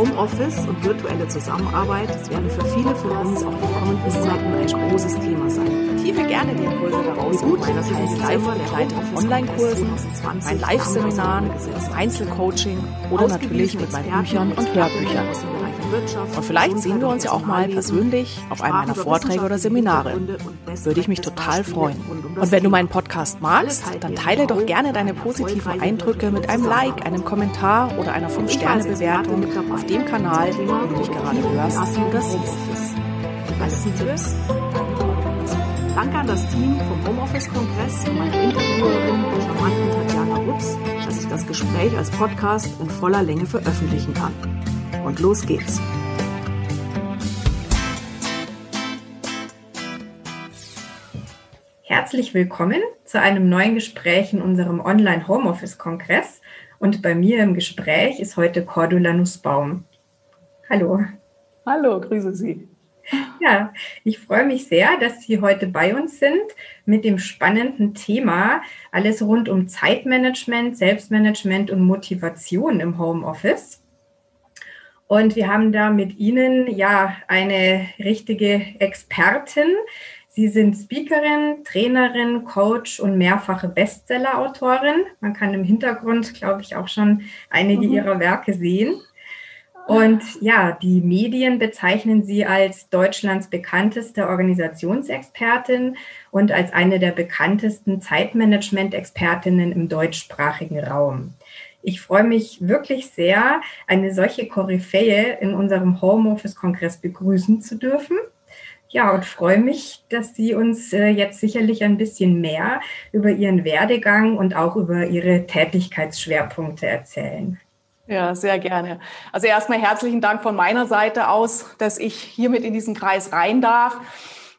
Homeoffice und virtuelle Zusammenarbeit werden für viele von uns auch in den kommenden Monaten ein großes Thema sein. Tiefe gerne die Impulse daraus gut, meiner teils live begleiteten Online-Kursen, mein Live-Seminaren, Einzelcoaching oder natürlich mit meinen Büchern und Hörbüchern. Und vielleicht sehen wir uns ja auch mal persönlich auf einem meiner Vorträge oder Seminare. Würde ich mich total freuen. Und wenn du meinen Podcast magst, dann teile doch gerne deine positiven Eindrücke mit einem Like, einem Kommentar oder einer 5-Sterne-Bewertung auf dem Kanal, den du mich gerade hörst oder siehst. Besten Tipps. Danke an das Team vom Homeoffice-Kongress und meine Interviewerin, der charmanten Tatjana Rutz, dass ich das Gespräch als Podcast in voller Länge veröffentlichen kann. Und los geht's. Herzlich willkommen zu einem neuen Gespräch in unserem Online-Homeoffice-Kongress. Und bei mir im Gespräch ist heute Cordula Nussbaum. Hallo. Hallo, grüße Sie. Ja, ich freue mich sehr, dass Sie heute bei uns sind mit dem spannenden Thema alles rund um Zeitmanagement, Selbstmanagement und Motivation im Homeoffice. Und wir haben da mit Ihnen ja eine richtige Expertin. Sie sind Speakerin, Trainerin, Coach und mehrfache Bestseller-Autorin. Man kann im Hintergrund, glaube ich, auch schon einige mhm. ihrer Werke sehen. Und ja, die Medien bezeichnen sie als Deutschlands bekannteste Organisationsexpertin und als eine der bekanntesten Zeitmanagement-Expertinnen im deutschsprachigen Raum. Ich freue mich wirklich sehr, eine solche Koryphäe in unserem Homeoffice-Kongress begrüßen zu dürfen. Ja, und freue mich, dass Sie uns äh, jetzt sicherlich ein bisschen mehr über Ihren Werdegang und auch über Ihre Tätigkeitsschwerpunkte erzählen. Ja, sehr gerne. Also erstmal herzlichen Dank von meiner Seite aus, dass ich hiermit in diesen Kreis rein darf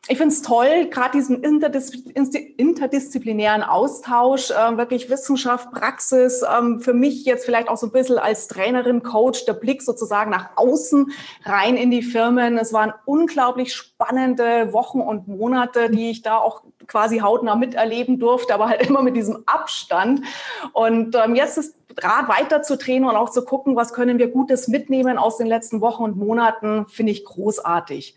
ich finde es toll, gerade diesen interdis interdisziplinären Austausch, äh, wirklich Wissenschaft, Praxis, ähm, für mich jetzt vielleicht auch so ein bisschen als Trainerin, Coach, der Blick sozusagen nach außen rein in die Firmen. Es waren unglaublich spannende Wochen und Monate, die ich da auch quasi hautnah miterleben durfte, aber halt immer mit diesem Abstand. Und ähm, jetzt ist Draht weiter zu drehen und auch zu gucken, was können wir Gutes mitnehmen aus den letzten Wochen und Monaten, finde ich großartig.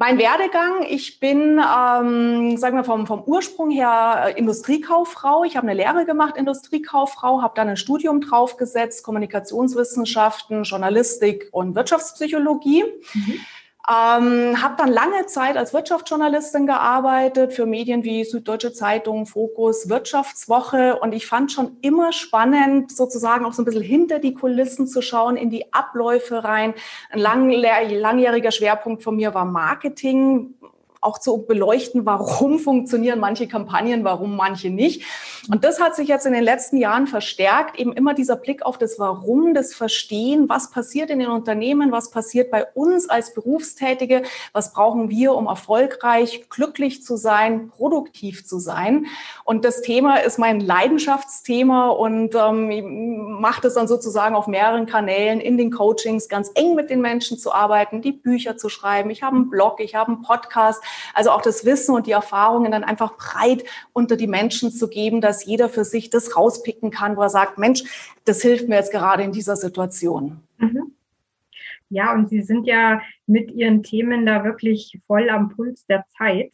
Mein Werdegang, ich bin, ähm, sagen wir vom, vom Ursprung her äh, Industriekauffrau. Ich habe eine Lehre gemacht, Industriekauffrau, habe dann ein Studium draufgesetzt, Kommunikationswissenschaften, Journalistik und Wirtschaftspsychologie. Mhm. Ähm, habe dann lange Zeit als Wirtschaftsjournalistin gearbeitet für Medien wie Süddeutsche Zeitung, Fokus, Wirtschaftswoche und ich fand schon immer spannend, sozusagen auch so ein bisschen hinter die Kulissen zu schauen, in die Abläufe rein. Ein lang, langjähriger Schwerpunkt von mir war Marketing, auch zu beleuchten, warum funktionieren manche Kampagnen, warum manche nicht. Und das hat sich jetzt in den letzten Jahren verstärkt, eben immer dieser Blick auf das Warum, das Verstehen, was passiert in den Unternehmen, was passiert bei uns als Berufstätige, was brauchen wir, um erfolgreich, glücklich zu sein, produktiv zu sein. Und das Thema ist mein Leidenschaftsthema und ähm, macht es dann sozusagen auf mehreren Kanälen in den Coachings ganz eng mit den Menschen zu arbeiten, die Bücher zu schreiben. Ich habe einen Blog, ich habe einen Podcast, also auch das Wissen und die Erfahrungen dann einfach breit unter die Menschen zu geben, dass jeder für sich das rauspicken kann, wo er sagt, Mensch, das hilft mir jetzt gerade in dieser Situation. Mhm. Ja, und Sie sind ja mit Ihren Themen da wirklich voll am Puls der Zeit.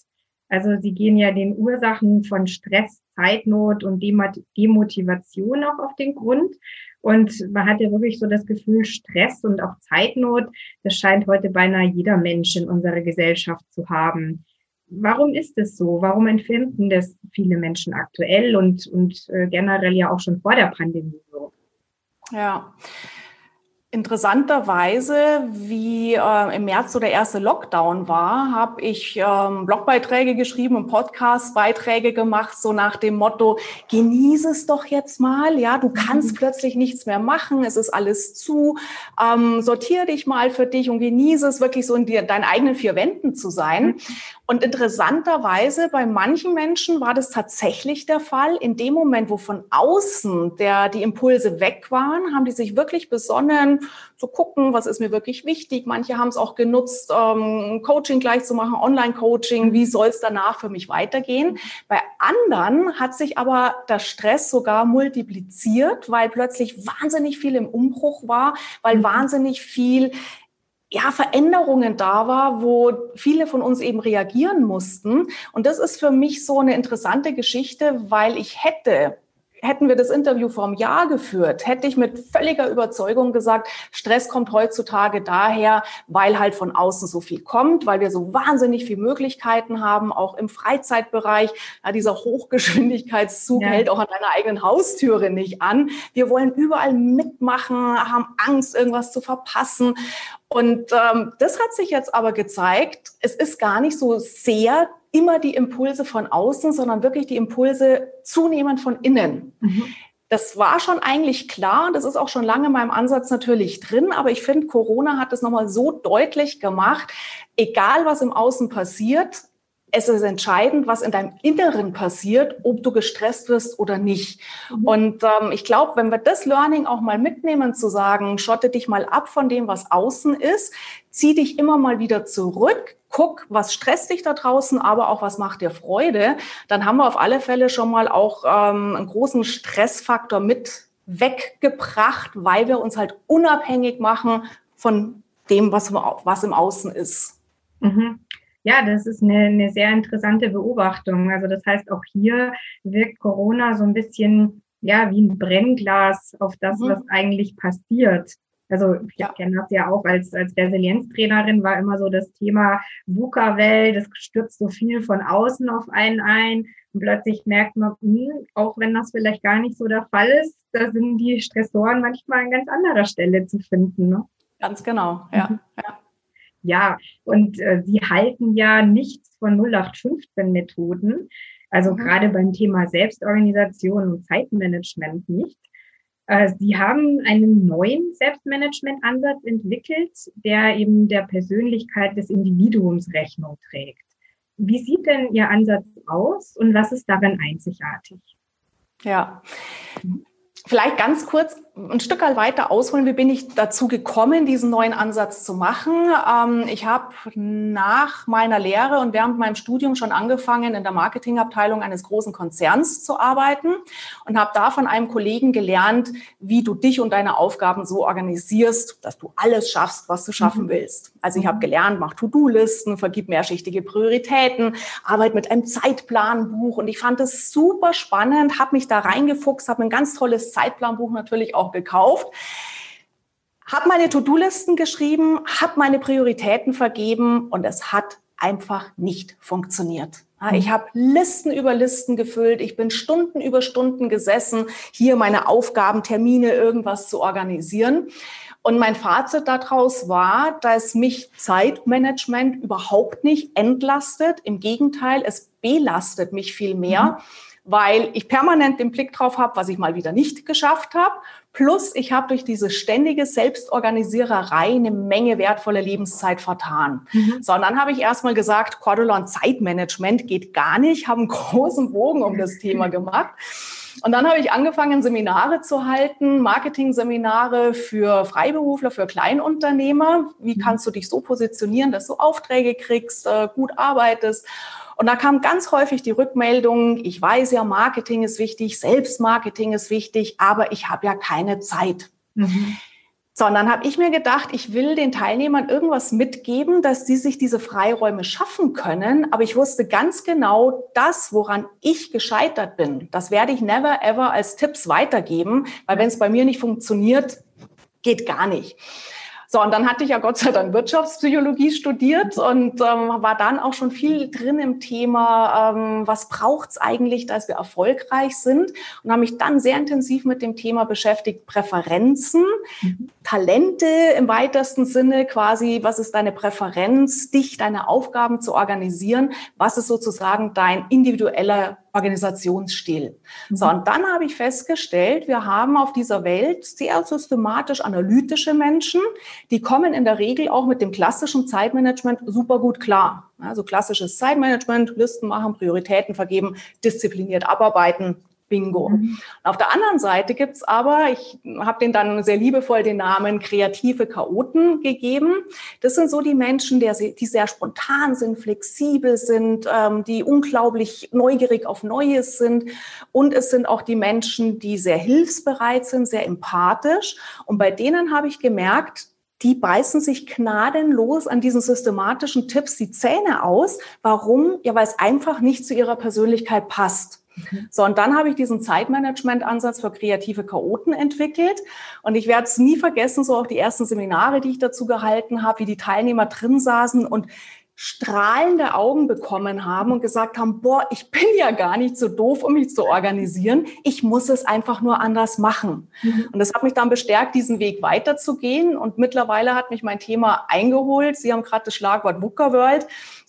Also Sie gehen ja den Ursachen von Stress, Zeitnot und Demotivation auch auf den Grund. Und man hat ja wirklich so das Gefühl, Stress und auch Zeitnot, das scheint heute beinahe jeder Mensch in unserer Gesellschaft zu haben. Warum ist es so? Warum empfinden das viele Menschen aktuell und, und äh, generell ja auch schon vor der Pandemie so? Ja, Interessanterweise, wie äh, im März so der erste Lockdown war, habe ich ähm, Blogbeiträge geschrieben und Podcastbeiträge gemacht, so nach dem Motto, genieße es doch jetzt mal, ja, du kannst mhm. plötzlich nichts mehr machen, es ist alles zu, ähm, sortier dich mal für dich und genieße es wirklich so in dir, deinen eigenen vier Wänden zu sein. Mhm. Und interessanterweise bei manchen Menschen war das tatsächlich der Fall. In dem Moment, wo von außen der, die Impulse weg waren, haben die sich wirklich besonnen, zu gucken, was ist mir wirklich wichtig. Manche haben es auch genutzt, ähm, Coaching gleich zu machen, Online-Coaching, wie soll es danach für mich weitergehen. Bei anderen hat sich aber der Stress sogar multipliziert, weil plötzlich wahnsinnig viel im Umbruch war, weil mhm. wahnsinnig viel ja, Veränderungen da war, wo viele von uns eben reagieren mussten. Und das ist für mich so eine interessante Geschichte, weil ich hätte Hätten wir das Interview vor einem Jahr geführt, hätte ich mit völliger Überzeugung gesagt, Stress kommt heutzutage daher, weil halt von außen so viel kommt, weil wir so wahnsinnig viele Möglichkeiten haben, auch im Freizeitbereich. Ja, dieser Hochgeschwindigkeitszug ja. hält auch an deiner eigenen Haustüre nicht an. Wir wollen überall mitmachen, haben Angst, irgendwas zu verpassen. Und ähm, das hat sich jetzt aber gezeigt, es ist gar nicht so sehr immer die Impulse von außen, sondern wirklich die Impulse zunehmend von innen. Mhm. Das war schon eigentlich klar, das ist auch schon lange in meinem Ansatz natürlich drin, aber ich finde, Corona hat es nochmal so deutlich gemacht, egal was im Außen passiert, es ist entscheidend, was in deinem Inneren passiert, ob du gestresst wirst oder nicht. Mhm. Und ähm, ich glaube, wenn wir das Learning auch mal mitnehmen, zu sagen, schotte dich mal ab von dem, was außen ist, zieh dich immer mal wieder zurück, guck, was stresst dich da draußen, aber auch was macht dir Freude, dann haben wir auf alle Fälle schon mal auch ähm, einen großen Stressfaktor mit weggebracht, weil wir uns halt unabhängig machen von dem, was, was im Außen ist. Mhm. Ja, das ist eine, eine sehr interessante Beobachtung. Also das heißt, auch hier wirkt Corona so ein bisschen ja wie ein Brennglas auf das, mhm. was eigentlich passiert. Also ich ja. kenne das ja auch als, als Resilienztrainerin, war immer so das Thema VUCA-Welt, das stürzt so viel von außen auf einen ein. Und plötzlich merkt man, hm, auch wenn das vielleicht gar nicht so der Fall ist, da sind die Stressoren manchmal an ganz anderer Stelle zu finden. Ne? Ganz genau, ja. Mhm. ja. Ja, und äh, sie halten ja nichts von 0815-Methoden, also mhm. gerade beim Thema Selbstorganisation und Zeitmanagement nicht. Äh, sie haben einen neuen Selbstmanagement-Ansatz entwickelt, der eben der Persönlichkeit des Individuums Rechnung trägt. Wie sieht denn Ihr Ansatz aus und was ist darin einzigartig? Ja, Vielleicht ganz kurz ein Stück weiter ausholen. Wie bin ich dazu gekommen, diesen neuen Ansatz zu machen? Ähm, ich habe nach meiner Lehre und während meinem Studium schon angefangen, in der Marketingabteilung eines großen Konzerns zu arbeiten und habe da von einem Kollegen gelernt, wie du dich und deine Aufgaben so organisierst, dass du alles schaffst, was du schaffen mhm. willst. Also ich habe gelernt, mach To-Do-Listen, vergib mehrschichtige Prioritäten, arbeite mit einem Zeitplanbuch und ich fand es super spannend, habe mich da reingefuchst, habe ein ganz tolles Zeitplanbuch natürlich auch gekauft. Habe meine To-Do-Listen geschrieben, habe meine Prioritäten vergeben und es hat einfach nicht funktioniert. Ich habe Listen über Listen gefüllt. Ich bin Stunden über Stunden gesessen, hier meine Aufgaben, Termine, irgendwas zu organisieren. Und mein Fazit daraus war, dass mich Zeitmanagement überhaupt nicht entlastet. Im Gegenteil, es belastet mich viel mehr. Mhm weil ich permanent den Blick drauf habe, was ich mal wieder nicht geschafft habe. Plus, ich habe durch diese ständige Selbstorganisiererei eine Menge wertvolle Lebenszeit vertan. Mhm. So, und dann habe ich erstmal gesagt, Cordulon Zeitmanagement geht gar nicht, habe einen großen Bogen um das Thema gemacht. Und dann habe ich angefangen, Seminare zu halten, Marketing-Seminare für Freiberufler, für Kleinunternehmer. Wie mhm. kannst du dich so positionieren, dass du Aufträge kriegst, äh, gut arbeitest? Und da kam ganz häufig die Rückmeldung, ich weiß ja, Marketing ist wichtig, Selbstmarketing ist wichtig, aber ich habe ja keine Zeit. Mhm. Sondern habe ich mir gedacht, ich will den Teilnehmern irgendwas mitgeben, dass sie sich diese Freiräume schaffen können. Aber ich wusste ganz genau, das, woran ich gescheitert bin, das werde ich never ever als Tipps weitergeben, weil wenn es bei mir nicht funktioniert, geht gar nicht. So, und dann hatte ich ja Gott sei Dank Wirtschaftspsychologie studiert und ähm, war dann auch schon viel drin im Thema, ähm, was braucht's eigentlich, dass wir erfolgreich sind und habe mich dann sehr intensiv mit dem Thema beschäftigt, Präferenzen. Talente im weitesten Sinne quasi, was ist deine Präferenz, dich, deine Aufgaben zu organisieren, was ist sozusagen dein individueller Organisationsstil. Mhm. So, und dann habe ich festgestellt, wir haben auf dieser Welt sehr systematisch analytische Menschen, die kommen in der Regel auch mit dem klassischen Zeitmanagement super gut klar. Also klassisches Zeitmanagement, Listen machen, Prioritäten vergeben, diszipliniert abarbeiten, Bingo. Mhm. Auf der anderen Seite gibt's aber, ich habe den dann sehr liebevoll den Namen kreative Chaoten gegeben. Das sind so die Menschen, die sehr spontan sind, flexibel sind, ähm, die unglaublich neugierig auf Neues sind. Und es sind auch die Menschen, die sehr hilfsbereit sind, sehr empathisch. Und bei denen habe ich gemerkt, die beißen sich gnadenlos an diesen systematischen Tipps die Zähne aus. Warum? Ja, weil es einfach nicht zu ihrer Persönlichkeit passt. So, und dann habe ich diesen Zeitmanagement-Ansatz für kreative Chaoten entwickelt. Und ich werde es nie vergessen, so auch die ersten Seminare, die ich dazu gehalten habe, wie die Teilnehmer drin saßen und strahlende Augen bekommen haben und gesagt haben, boah, ich bin ja gar nicht so doof, um mich zu organisieren. Ich muss es einfach nur anders machen. Mhm. Und das hat mich dann bestärkt, diesen Weg weiterzugehen. Und mittlerweile hat mich mein Thema eingeholt. Sie haben gerade das Schlagwort VUCA World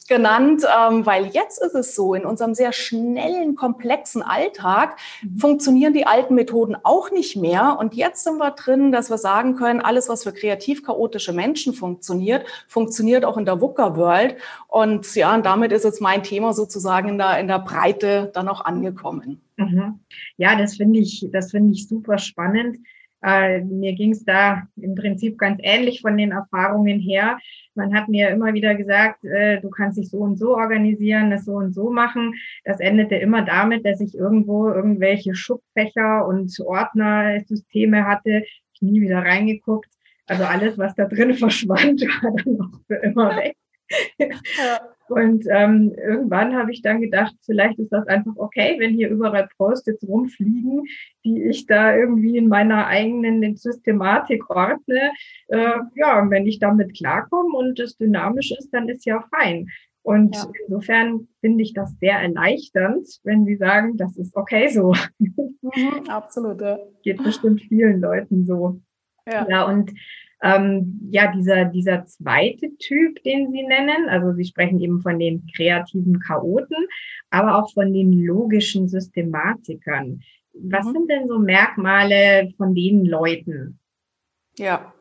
genannt, ähm, weil jetzt ist es so, in unserem sehr schnellen, komplexen Alltag mhm. funktionieren die alten Methoden auch nicht mehr. Und jetzt sind wir drin, dass wir sagen können, alles, was für kreativ chaotische Menschen funktioniert, funktioniert auch in der VUCA World. Und ja, und damit ist jetzt mein Thema sozusagen in der, in der Breite dann auch angekommen. Mhm. Ja, das finde ich, das finde ich super spannend. Äh, mir ging es da im Prinzip ganz ähnlich von den Erfahrungen her. Man hat mir immer wieder gesagt, äh, du kannst dich so und so organisieren, das so und so machen. Das endete immer damit, dass ich irgendwo irgendwelche Schubfächer und Ordnersysteme hatte. Ich nie wieder reingeguckt. Also alles, was da drin verschwand, war dann auch für immer weg. Ja. Und ähm, irgendwann habe ich dann gedacht, vielleicht ist das einfach okay, wenn hier überall Post-its rumfliegen, die ich da irgendwie in meiner eigenen Systematik ordne. Äh, ja, und wenn ich damit klarkomme und es dynamisch ist, dann ist ja fein. Und ja. insofern finde ich das sehr erleichternd, wenn Sie sagen, das ist okay so. Mhm, absolut. Geht bestimmt vielen Leuten so. Ja, ja und ähm, ja, dieser, dieser zweite Typ, den Sie nennen, also Sie sprechen eben von den kreativen Chaoten, aber auch von den logischen Systematikern. Was mhm. sind denn so Merkmale von den Leuten? Ja,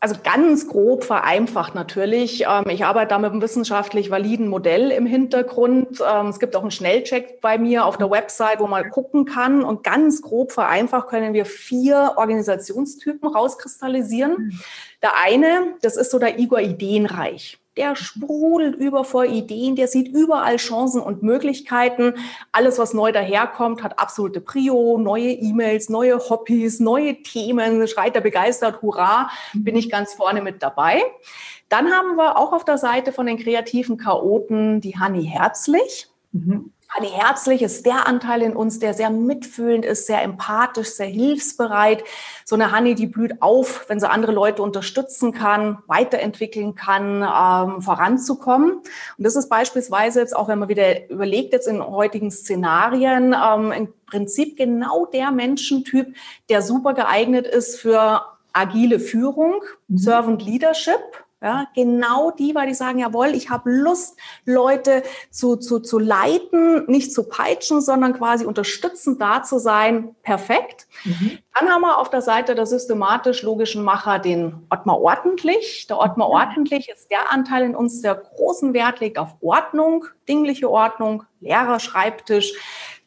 also ganz grob vereinfacht natürlich. Ähm, ich arbeite da mit einem wissenschaftlich validen Modell im Hintergrund. Ähm, es gibt auch einen Schnellcheck bei mir auf der Website, wo man gucken kann. Und ganz grob vereinfacht können wir vier Organisationstypen rauskristallisieren. Mhm. Der eine, das ist so der Igor Ideenreich der sprudelt über vor Ideen, der sieht überall Chancen und Möglichkeiten. Alles, was neu daherkommt, hat absolute Prio, neue E-Mails, neue Hobbys, neue Themen, schreit er begeistert, hurra, bin ich ganz vorne mit dabei. Dann haben wir auch auf der Seite von den kreativen Chaoten die Hanni Herzlich. Mhm. Herzlich ist der Anteil in uns, der sehr mitfühlend ist, sehr empathisch, sehr hilfsbereit. So eine Hanni, die blüht auf, wenn sie andere Leute unterstützen kann, weiterentwickeln kann, ähm, voranzukommen. Und das ist beispielsweise jetzt auch, wenn man wieder überlegt, jetzt in heutigen Szenarien, ähm, im Prinzip genau der Menschentyp, der super geeignet ist für agile Führung, mhm. Servant Leadership, ja, genau die, weil die sagen, jawohl, ich habe Lust, Leute zu, zu, zu leiten, nicht zu peitschen, sondern quasi unterstützend da zu sein. Perfekt. Mhm. Dann haben wir auf der Seite der systematisch-logischen Macher den Ottmar Ordentlich. Der Ottmar mhm. Ordentlich ist der Anteil in uns, der großen Wert legt auf Ordnung, dingliche Ordnung, Lehrerschreibtisch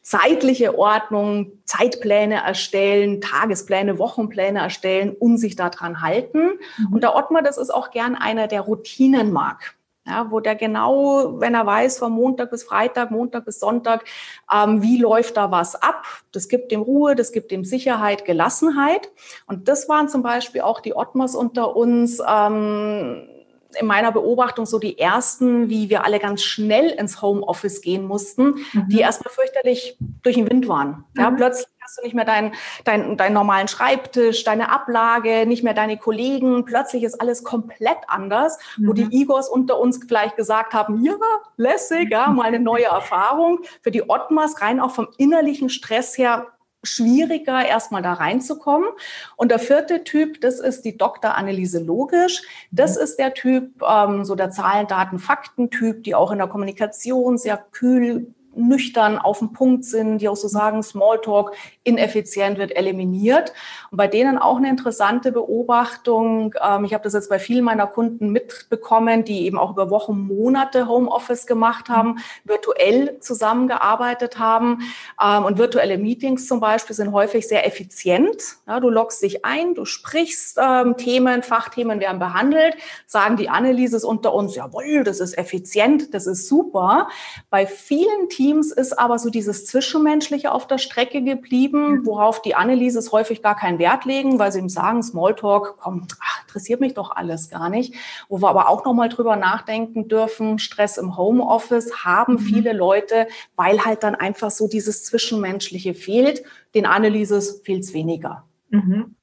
zeitliche Ordnung, Zeitpläne erstellen, Tagespläne, Wochenpläne erstellen und sich daran halten. Mhm. Und der Ottmar, das ist auch gern einer, der Routinen mag. Ja, wo der genau, wenn er weiß, von Montag bis Freitag, Montag bis Sonntag, ähm, wie läuft da was ab, das gibt dem Ruhe, das gibt dem Sicherheit, Gelassenheit. Und das waren zum Beispiel auch die Ottmars unter uns, ähm, in meiner Beobachtung so die ersten, wie wir alle ganz schnell ins Homeoffice gehen mussten, mhm. die erstmal fürchterlich durch den Wind waren. Ja, mhm. plötzlich hast du nicht mehr deinen dein, dein normalen Schreibtisch, deine Ablage, nicht mehr deine Kollegen. Plötzlich ist alles komplett anders, mhm. wo die Igors unter uns vielleicht gesagt haben, ja, lässig, ja, mal eine neue Erfahrung. Für die Ottmars rein auch vom innerlichen Stress her schwieriger, erstmal da reinzukommen. Und der vierte Typ, das ist die Doktoranalyse logisch. Das mhm. ist der Typ, ähm, so der Zahlen, Daten, Fakten-Typ, die auch in der Kommunikation sehr kühl nüchtern auf dem Punkt sind, die auch so sagen, Smalltalk ineffizient wird eliminiert. Und bei denen auch eine interessante Beobachtung. Ähm, ich habe das jetzt bei vielen meiner Kunden mitbekommen, die eben auch über Wochen, Monate Homeoffice gemacht haben, virtuell zusammengearbeitet haben. Ähm, und virtuelle Meetings zum Beispiel sind häufig sehr effizient. Du loggst dich ein, du sprichst ähm, Themen, Fachthemen werden behandelt, sagen die Annelises unter uns, jawohl, das ist effizient, das ist super. Bei vielen Teams ist aber so dieses Zwischenmenschliche auf der Strecke geblieben, worauf die Annelises häufig gar keinen Wert legen, weil sie ihm sagen, Smalltalk, komm, ach, interessiert mich doch alles gar nicht. Wo wir aber auch nochmal drüber nachdenken dürfen, Stress im Homeoffice haben mhm. viele Leute, weil halt dann einfach so dieses Zwischenmenschliche fehlt. Den Annelises fehlt es weniger. Mhm.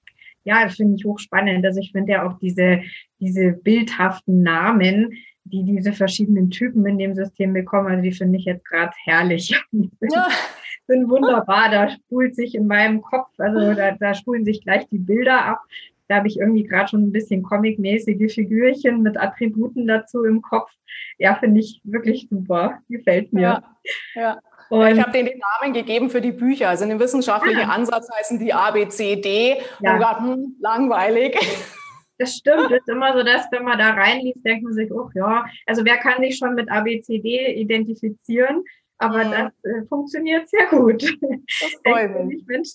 Ja, das finde ich hochspannend. Also ich finde ja auch diese, diese bildhaften Namen, die diese verschiedenen Typen in dem System bekommen, also die finde ich jetzt gerade herrlich. Ja. sind wunderbar, da spult sich in meinem Kopf, also da, da spulen sich gleich die Bilder ab. Da habe ich irgendwie gerade schon ein bisschen comicmäßige Figürchen mit Attributen dazu im Kopf. Ja, finde ich wirklich super. Gefällt mir. Ja, ja. Und ich habe denen den Namen gegeben für die Bücher. Also in dem wissenschaftlichen ah. Ansatz heißen die A, B, C, D. Ja. Und gesagt, hm, langweilig. Das stimmt. Es ist immer so, dass wenn man da reinliest, denkt man sich, oh ja, also wer kann sich schon mit A, B, C, D identifizieren? Aber mhm. das äh, funktioniert sehr gut. Das freut mich. Mensch,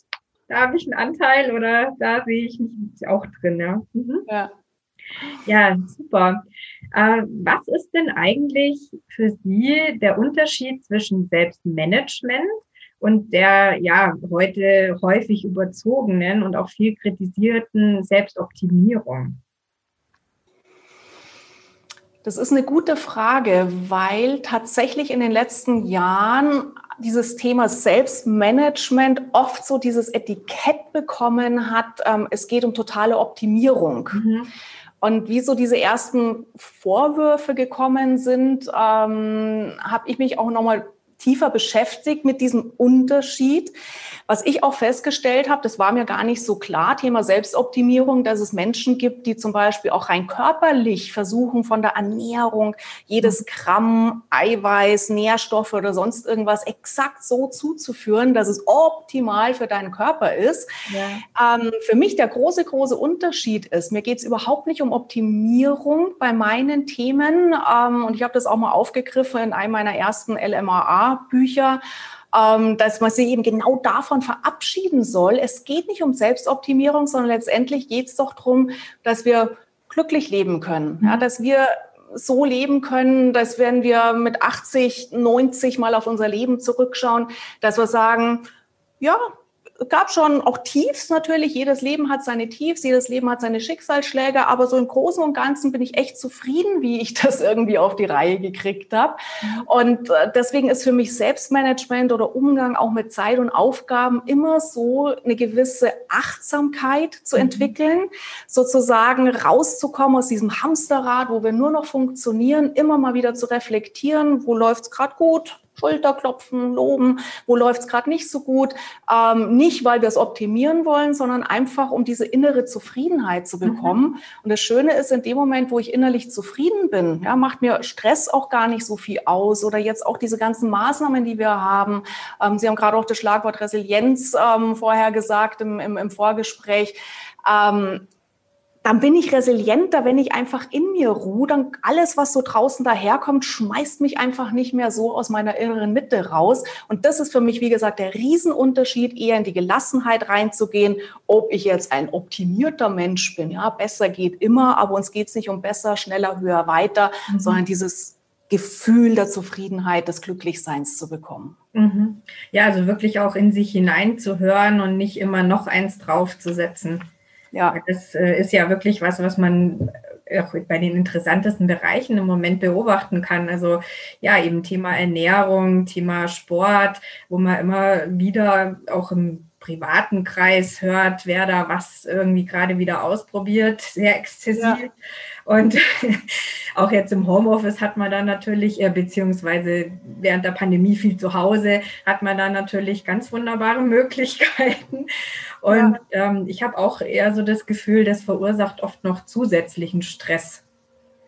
da habe ich einen Anteil oder da sehe ich mich auch drin. Ja, mhm. ja. ja super. Äh, was ist denn eigentlich für Sie der Unterschied zwischen Selbstmanagement und der ja heute häufig überzogenen und auch viel kritisierten Selbstoptimierung? Das ist eine gute Frage, weil tatsächlich in den letzten Jahren dieses Thema Selbstmanagement oft so dieses Etikett bekommen hat, ähm, es geht um totale Optimierung. Mhm. Und wie so diese ersten Vorwürfe gekommen sind, ähm, habe ich mich auch nochmal tiefer beschäftigt mit diesem Unterschied. Was ich auch festgestellt habe, das war mir gar nicht so klar, Thema Selbstoptimierung, dass es Menschen gibt, die zum Beispiel auch rein körperlich versuchen, von der Ernährung jedes Gramm Eiweiß, Nährstoffe oder sonst irgendwas exakt so zuzuführen, dass es optimal für deinen Körper ist. Ja. Ähm, für mich der große, große Unterschied ist, mir geht es überhaupt nicht um Optimierung bei meinen Themen. Ähm, und ich habe das auch mal aufgegriffen in einem meiner ersten LMAA-Bücher ähm, dass man sich eben genau davon verabschieden soll. Es geht nicht um Selbstoptimierung, sondern letztendlich geht es doch darum, dass wir glücklich leben können, ja, mhm. dass wir so leben können, dass wenn wir mit 80, 90 mal auf unser Leben zurückschauen, dass wir sagen, ja, gab schon auch Tiefs natürlich. Jedes Leben hat seine Tiefs, jedes Leben hat seine Schicksalsschläge, aber so im Großen und Ganzen bin ich echt zufrieden, wie ich das irgendwie auf die Reihe gekriegt habe. Und äh, deswegen ist für mich Selbstmanagement oder Umgang auch mit Zeit und Aufgaben immer so eine gewisse Achtsamkeit zu mhm. entwickeln, sozusagen rauszukommen aus diesem Hamsterrad, wo wir nur noch funktionieren, immer mal wieder zu reflektieren, wo läuft's gerade gut, Schulterklopfen, loben, wo läuft es gerade nicht so gut. Ähm, nicht, weil wir es optimieren wollen, sondern einfach, um diese innere Zufriedenheit zu bekommen. Mhm. Und das Schöne ist, in dem Moment, wo ich innerlich zufrieden bin, ja, macht mir Stress auch gar nicht so viel aus. Oder jetzt auch diese ganzen Maßnahmen, die wir haben. Ähm, Sie haben gerade auch das Schlagwort Resilienz ähm, vorher gesagt im, im, im Vorgespräch. Ähm, dann bin ich resilienter, wenn ich einfach in mir ruhe. Dann alles, was so draußen daherkommt, schmeißt mich einfach nicht mehr so aus meiner inneren Mitte raus. Und das ist für mich, wie gesagt, der Riesenunterschied, eher in die Gelassenheit reinzugehen, ob ich jetzt ein optimierter Mensch bin. Ja, besser geht immer, aber uns geht es nicht um besser, schneller, höher, weiter, mhm. sondern dieses Gefühl der Zufriedenheit, des Glücklichseins zu bekommen. Mhm. Ja, also wirklich auch in sich hineinzuhören und nicht immer noch eins draufzusetzen. Ja. Das äh, ist ja wirklich was, was man äh, auch bei den interessantesten Bereichen im Moment beobachten kann. Also ja, eben Thema Ernährung, Thema Sport, wo man immer wieder auch im privaten Kreis hört, wer da was irgendwie gerade wieder ausprobiert, sehr exzessiv. Ja. Und auch jetzt im Homeoffice hat man dann natürlich, äh, beziehungsweise während der Pandemie viel zu Hause, hat man dann natürlich ganz wunderbare Möglichkeiten. Und ja. ähm, ich habe auch eher so das Gefühl, das verursacht oft noch zusätzlichen Stress.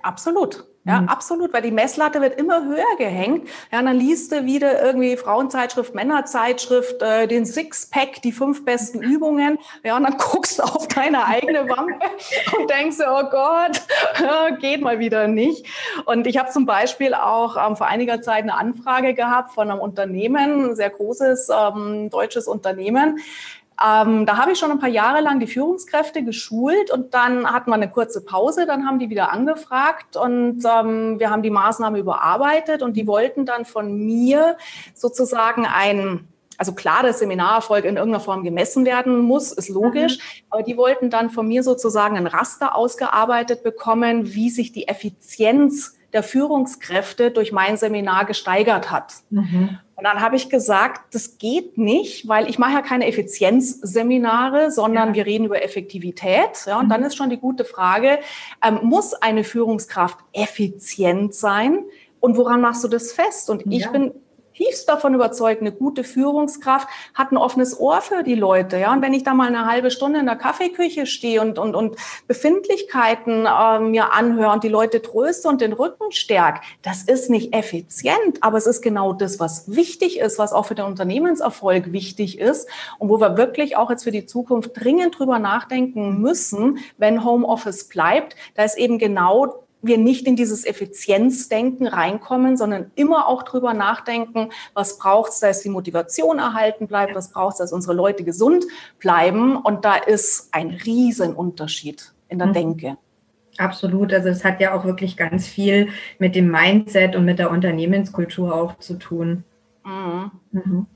Absolut. Ja, mhm. absolut, weil die Messlatte wird immer höher gehängt. Ja, und dann liest du wieder irgendwie Frauenzeitschrift, Männerzeitschrift, äh, den Sixpack, die fünf besten Übungen. Ja, und dann guckst du auf deine eigene Wampe und denkst, oh Gott, geht mal wieder nicht. Und ich habe zum Beispiel auch ähm, vor einiger Zeit eine Anfrage gehabt von einem Unternehmen, ein sehr großes ähm, deutsches Unternehmen, ähm, da habe ich schon ein paar Jahre lang die Führungskräfte geschult und dann hatten wir eine kurze Pause, dann haben die wieder angefragt und ähm, wir haben die Maßnahme überarbeitet und die wollten dann von mir sozusagen ein also klar, dass Seminarerfolg in irgendeiner Form gemessen werden muss, ist logisch. Mhm. Aber die wollten dann von mir sozusagen ein Raster ausgearbeitet bekommen, wie sich die Effizienz der Führungskräfte durch mein Seminar gesteigert hat. Mhm. Und dann habe ich gesagt, das geht nicht, weil ich mache ja keine Effizienzseminare, sondern ja. wir reden über Effektivität. Ja, und mhm. dann ist schon die gute Frage, ähm, muss eine Führungskraft effizient sein? Und woran machst du das fest? Und ich ja. bin tiefst davon überzeugt, eine gute Führungskraft hat ein offenes Ohr für die Leute. Ja? Und wenn ich da mal eine halbe Stunde in der Kaffeeküche stehe und, und, und Befindlichkeiten äh, mir anhöre und die Leute tröste und den Rücken stärke, das ist nicht effizient, aber es ist genau das, was wichtig ist, was auch für den Unternehmenserfolg wichtig ist und wo wir wirklich auch jetzt für die Zukunft dringend drüber nachdenken müssen, wenn Homeoffice bleibt, da ist eben genau wir nicht in dieses Effizienzdenken reinkommen, sondern immer auch drüber nachdenken, was braucht es, dass die Motivation erhalten bleibt, was braucht es, dass unsere Leute gesund bleiben. Und da ist ein Riesenunterschied in der mhm. Denke. Absolut. Also es hat ja auch wirklich ganz viel mit dem Mindset und mit der Unternehmenskultur auch zu tun. Mhm. Mhm.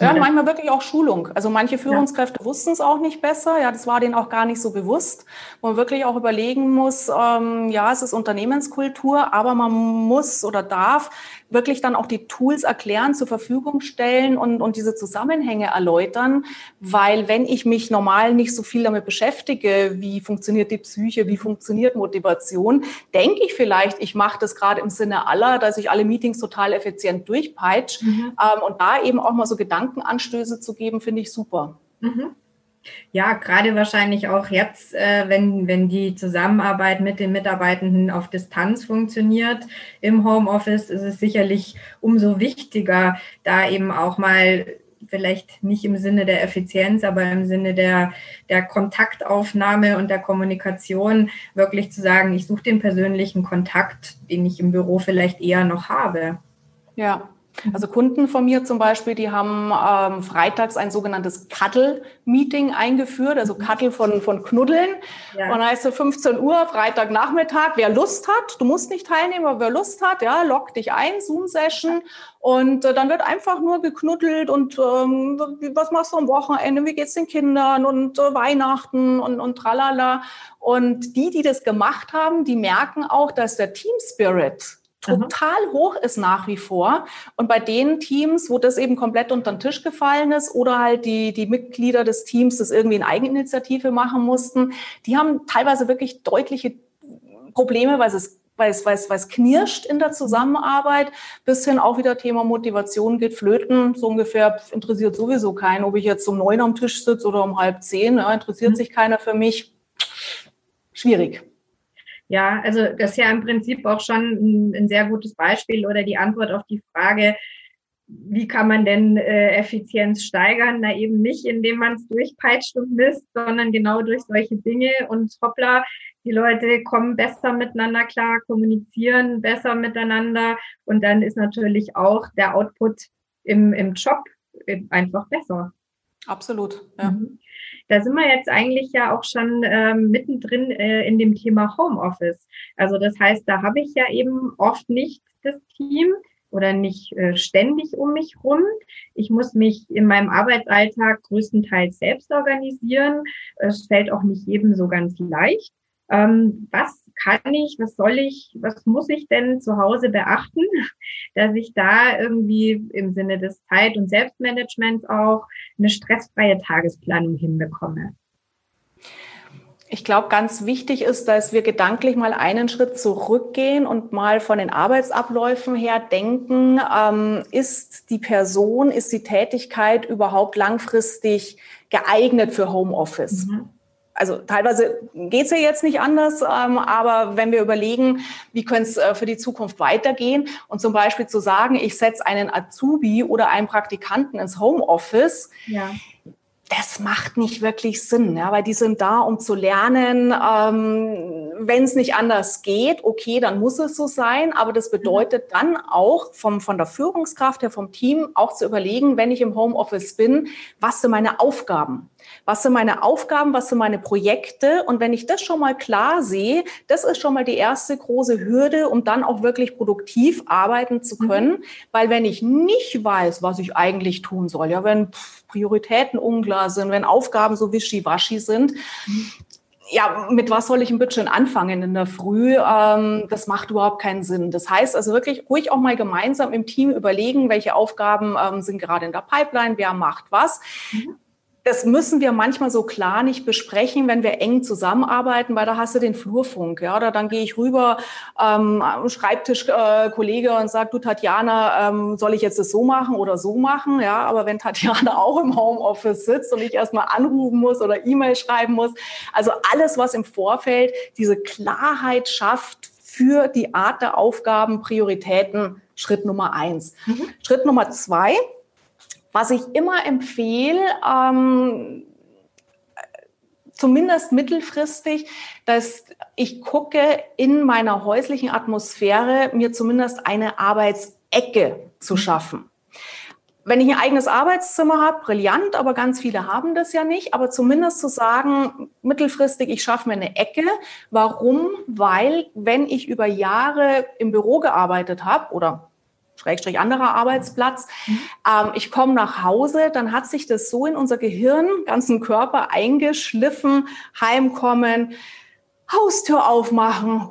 Ja, manchmal wirklich auch Schulung. Also manche Führungskräfte ja. wussten es auch nicht besser. Ja, das war denen auch gar nicht so bewusst. Wo man wirklich auch überlegen muss, ähm, ja, es ist Unternehmenskultur, aber man muss oder darf wirklich dann auch die Tools erklären, zur Verfügung stellen und, und diese Zusammenhänge erläutern. Weil wenn ich mich normal nicht so viel damit beschäftige, wie funktioniert die Psyche, wie funktioniert Motivation, denke ich vielleicht, ich mache das gerade im Sinne aller, dass ich alle Meetings total effizient durchpeitsche. Mhm. Ähm, und da eben auch mal so Gedankenanstöße zu geben, finde ich super. Mhm. Ja, gerade wahrscheinlich auch jetzt, äh, wenn, wenn die Zusammenarbeit mit den Mitarbeitenden auf Distanz funktioniert im Homeoffice, ist es sicherlich umso wichtiger, da eben auch mal vielleicht nicht im Sinne der Effizienz, aber im Sinne der, der Kontaktaufnahme und der Kommunikation wirklich zu sagen, ich suche den persönlichen Kontakt, den ich im Büro vielleicht eher noch habe. Ja, also Kunden von mir zum Beispiel, die haben ähm, freitags ein sogenanntes Cuddle-Meeting eingeführt, also Cuddle von, von Knuddeln. Ja. Und da heißt es 15 Uhr, Freitagnachmittag, wer Lust hat, du musst nicht teilnehmen, aber wer Lust hat, ja, log dich ein, Zoom-Session. Und äh, dann wird einfach nur geknuddelt und ähm, was machst du am Wochenende, wie geht's den Kindern und äh, Weihnachten und, und tralala. Und die, die das gemacht haben, die merken auch, dass der Team Spirit total Aha. hoch ist nach wie vor. Und bei den Teams, wo das eben komplett unter den Tisch gefallen ist oder halt die, die Mitglieder des Teams das irgendwie in Eigeninitiative machen mussten, die haben teilweise wirklich deutliche Probleme, weil es weil es, weil, es, weil es knirscht in der Zusammenarbeit, bis hin auch wieder Thema Motivation geht flöten. So ungefähr interessiert sowieso keinen, ob ich jetzt um neun am Tisch sitze oder um halb zehn. Ja, interessiert mhm. sich keiner für mich. Schwierig. Ja, also das ist ja im Prinzip auch schon ein, ein sehr gutes Beispiel oder die Antwort auf die Frage, wie kann man denn äh, Effizienz steigern? Na eben nicht, indem man es durchpeitscht und misst, sondern genau durch solche Dinge. Und hoppla, die Leute kommen besser miteinander klar, kommunizieren besser miteinander. Und dann ist natürlich auch der Output im, im Job einfach besser. Absolut, ja. Mhm. Da sind wir jetzt eigentlich ja auch schon ähm, mittendrin äh, in dem Thema Homeoffice. Also das heißt, da habe ich ja eben oft nicht das Team oder nicht äh, ständig um mich rum. Ich muss mich in meinem Arbeitsalltag größtenteils selbst organisieren. Es fällt auch nicht jedem so ganz leicht. Ähm, was kann ich, was soll ich, was muss ich denn zu Hause beachten, dass ich da irgendwie im Sinne des Zeit- und Selbstmanagements auch eine stressfreie Tagesplanung hinbekomme? Ich glaube, ganz wichtig ist, dass wir gedanklich mal einen Schritt zurückgehen und mal von den Arbeitsabläufen her denken, ähm, ist die Person, ist die Tätigkeit überhaupt langfristig geeignet für Homeoffice? Mhm. Also teilweise geht es ja jetzt nicht anders, ähm, aber wenn wir überlegen, wie könnte es äh, für die Zukunft weitergehen und zum Beispiel zu sagen, ich setze einen Azubi oder einen Praktikanten ins Homeoffice, ja das macht nicht wirklich Sinn, ja, weil die sind da, um zu lernen. Ähm, Wenn es nicht anders geht, okay, dann muss es so sein. Aber das bedeutet dann auch vom, von der Führungskraft her, vom Team auch zu überlegen, wenn ich im Homeoffice bin, was sind meine Aufgaben? Was sind meine Aufgaben? Was sind meine Projekte? Und wenn ich das schon mal klar sehe, das ist schon mal die erste große Hürde, um dann auch wirklich produktiv arbeiten zu mhm. können. Mhm. Weil wenn ich nicht weiß, was ich eigentlich tun soll, ja, wenn Prioritäten unklar sind, wenn Aufgaben so wischiwaschi sind, mhm ja, mit was soll ich ein bisschen anfangen in der Früh? Ähm, das macht überhaupt keinen Sinn. Das heißt also wirklich ruhig auch mal gemeinsam im Team überlegen, welche Aufgaben ähm, sind gerade in der Pipeline, wer macht was. Mhm das müssen wir manchmal so klar nicht besprechen, wenn wir eng zusammenarbeiten, weil da hast du den Flurfunk, ja, oder dann gehe ich rüber, ähm, Schreibtischkollege äh, und sage, du Tatjana, ähm, soll ich jetzt das so machen oder so machen, ja, aber wenn Tatjana auch im Homeoffice sitzt und ich erstmal anrufen muss oder E-Mail schreiben muss, also alles, was im Vorfeld diese Klarheit schafft für die Art der Aufgaben, Prioritäten, Schritt Nummer eins. Mhm. Schritt Nummer zwei, was ich immer empfehle, ähm, zumindest mittelfristig, dass ich gucke, in meiner häuslichen Atmosphäre mir zumindest eine Arbeitsecke zu mhm. schaffen. Wenn ich ein eigenes Arbeitszimmer habe, brillant, aber ganz viele haben das ja nicht. Aber zumindest zu sagen, mittelfristig, ich schaffe mir eine Ecke. Warum? Weil, wenn ich über Jahre im Büro gearbeitet habe oder Schrägstrich anderer Arbeitsplatz. Mhm. Ähm, ich komme nach Hause, dann hat sich das so in unser Gehirn, ganzen Körper eingeschliffen, heimkommen, Haustür aufmachen,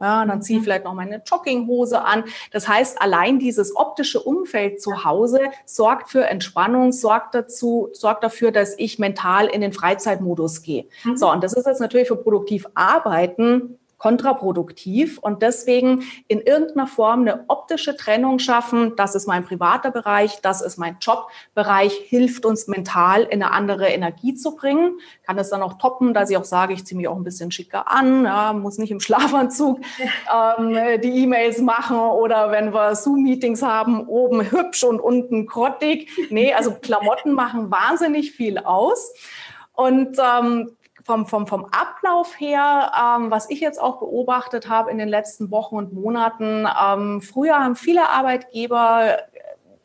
ja, dann ziehe ich mhm. vielleicht noch meine Jogginghose an. Das heißt, allein dieses optische Umfeld zu Hause sorgt für Entspannung, sorgt dazu, sorgt dafür, dass ich mental in den Freizeitmodus gehe. Mhm. So, und das ist jetzt natürlich für produktiv Arbeiten kontraproduktiv und deswegen in irgendeiner Form eine optische Trennung schaffen. Das ist mein privater Bereich, das ist mein Jobbereich, hilft uns mental in eine andere Energie zu bringen. Kann es dann auch toppen, dass ich auch sage, ich ziehe mich auch ein bisschen schicker an, ja, muss nicht im Schlafanzug ähm, die E-Mails machen oder wenn wir Zoom-Meetings haben, oben hübsch und unten grottig. Nee, also Klamotten machen wahnsinnig viel aus. Und ähm, vom, vom, vom Ablauf her, ähm, was ich jetzt auch beobachtet habe in den letzten Wochen und Monaten, ähm, früher haben viele Arbeitgeber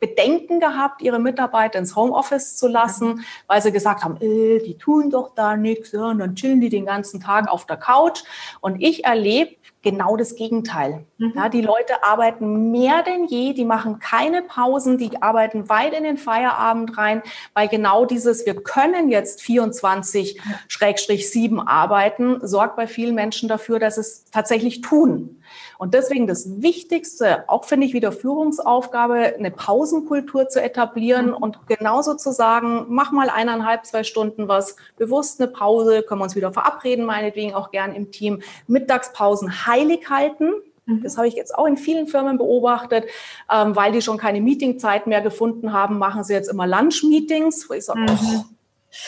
Bedenken gehabt, ihre Mitarbeiter ins Homeoffice zu lassen, weil sie gesagt haben, äh, die tun doch da nichts, ja, und dann chillen die den ganzen Tag auf der Couch. Und ich erlebe genau das Gegenteil. Mhm. Ja, die Leute arbeiten mehr denn je, die machen keine Pausen, die arbeiten weit in den Feierabend rein, weil genau dieses, wir können jetzt 24-7 arbeiten, sorgt bei vielen Menschen dafür, dass es tatsächlich tun. Und deswegen das Wichtigste, auch finde ich wieder Führungsaufgabe, eine Pausenkultur zu etablieren mhm. und genauso zu sagen, mach mal eineinhalb, zwei Stunden was, bewusst eine Pause, können wir uns wieder verabreden, meinetwegen auch gern im Team, Mittagspausen heilig halten. Mhm. Das habe ich jetzt auch in vielen Firmen beobachtet, ähm, weil die schon keine Meetingzeit mehr gefunden haben, machen sie jetzt immer Lunch-Meetings, wo ich sage, mhm. oh,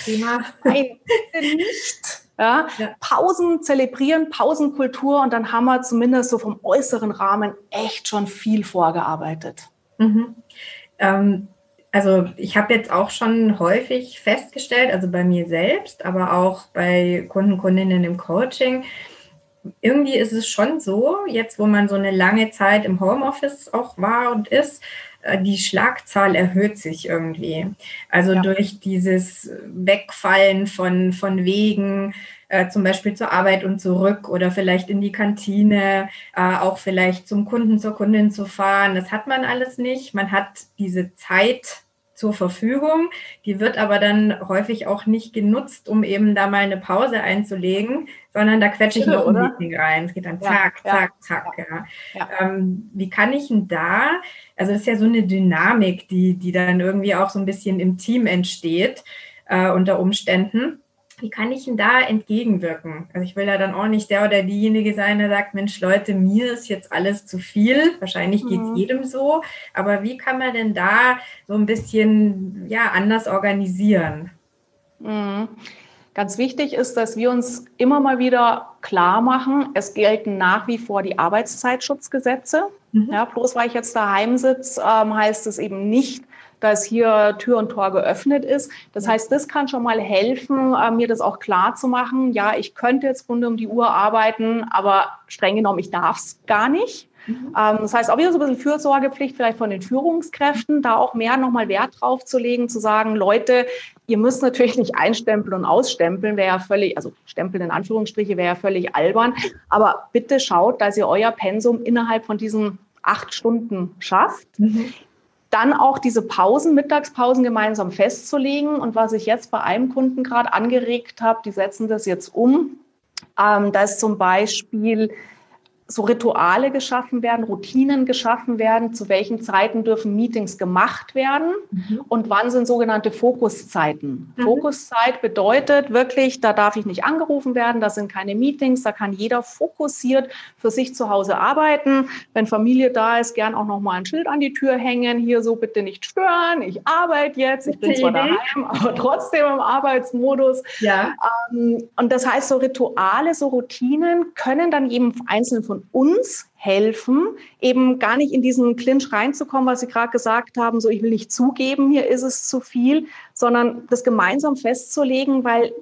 Prima. Nein, nicht. Ja, ja. Pausen zelebrieren, Pausenkultur und dann haben wir zumindest so vom äußeren Rahmen echt schon viel vorgearbeitet. Mhm. Ähm, also ich habe jetzt auch schon häufig festgestellt, also bei mir selbst, aber auch bei Kunden, Kundinnen im Coaching, irgendwie ist es schon so, jetzt wo man so eine lange Zeit im Homeoffice auch war und ist, äh, die Schlagzahl erhöht sich irgendwie. Also ja. durch dieses Wegfallen von, von Wegen, äh, zum Beispiel zur Arbeit und zurück oder vielleicht in die Kantine, äh, auch vielleicht zum Kunden, zur Kundin zu fahren. Das hat man alles nicht. Man hat diese Zeit zur Verfügung. Die wird aber dann häufig auch nicht genutzt, um eben da mal eine Pause einzulegen, sondern da quetsche ich noch ein Meeting rein. Es geht dann zack, ja, zack, zack. Ja. ja. Ähm, wie kann ich denn da, also das ist ja so eine Dynamik, die, die dann irgendwie auch so ein bisschen im Team entsteht äh, unter Umständen wie kann ich denn da entgegenwirken? Also ich will ja dann auch nicht der oder diejenige sein, der sagt, Mensch Leute, mir ist jetzt alles zu viel. Wahrscheinlich geht es mhm. jedem so. Aber wie kann man denn da so ein bisschen ja, anders organisieren? Mhm. Ganz wichtig ist, dass wir uns immer mal wieder klar machen, es gelten nach wie vor die Arbeitszeitschutzgesetze. Mhm. Ja, bloß weil ich jetzt daheim sitze, ähm, heißt es eben nicht, dass hier Tür und Tor geöffnet ist. Das heißt, das kann schon mal helfen, äh, mir das auch klar zu machen. Ja, ich könnte jetzt rund um die Uhr arbeiten, aber streng genommen, ich darf es gar nicht. Mhm. Ähm, das heißt, auch wieder so ein bisschen Fürsorgepflicht vielleicht von den Führungskräften, da auch mehr nochmal Wert drauf zu legen, zu sagen, Leute, ihr müsst natürlich nicht einstempeln und ausstempeln, wäre ja völlig, also stempeln in Anführungsstriche wäre ja völlig albern, aber bitte schaut, dass ihr euer Pensum innerhalb von diesen acht Stunden schafft. Mhm. Dann auch diese Pausen, Mittagspausen gemeinsam festzulegen. Und was ich jetzt bei einem Kunden gerade angeregt habe, die setzen das jetzt um, ähm, dass zum Beispiel so Rituale geschaffen werden, Routinen geschaffen werden, zu welchen Zeiten dürfen Meetings gemacht werden mhm. und wann sind sogenannte Fokuszeiten. Mhm. Fokuszeit bedeutet wirklich, da darf ich nicht angerufen werden, da sind keine Meetings, da kann jeder fokussiert für sich zu Hause arbeiten. Wenn Familie da ist, gern auch nochmal ein Schild an die Tür hängen, hier so bitte nicht stören, ich arbeite jetzt, ich bin zwar daheim, aber trotzdem im Arbeitsmodus. Ja. Ähm, und das heißt, so Rituale, so Routinen können dann eben einzeln von von uns helfen, eben gar nicht in diesen Clinch reinzukommen, was Sie gerade gesagt haben, so ich will nicht zugeben, hier ist es zu viel, sondern das gemeinsam festzulegen, weil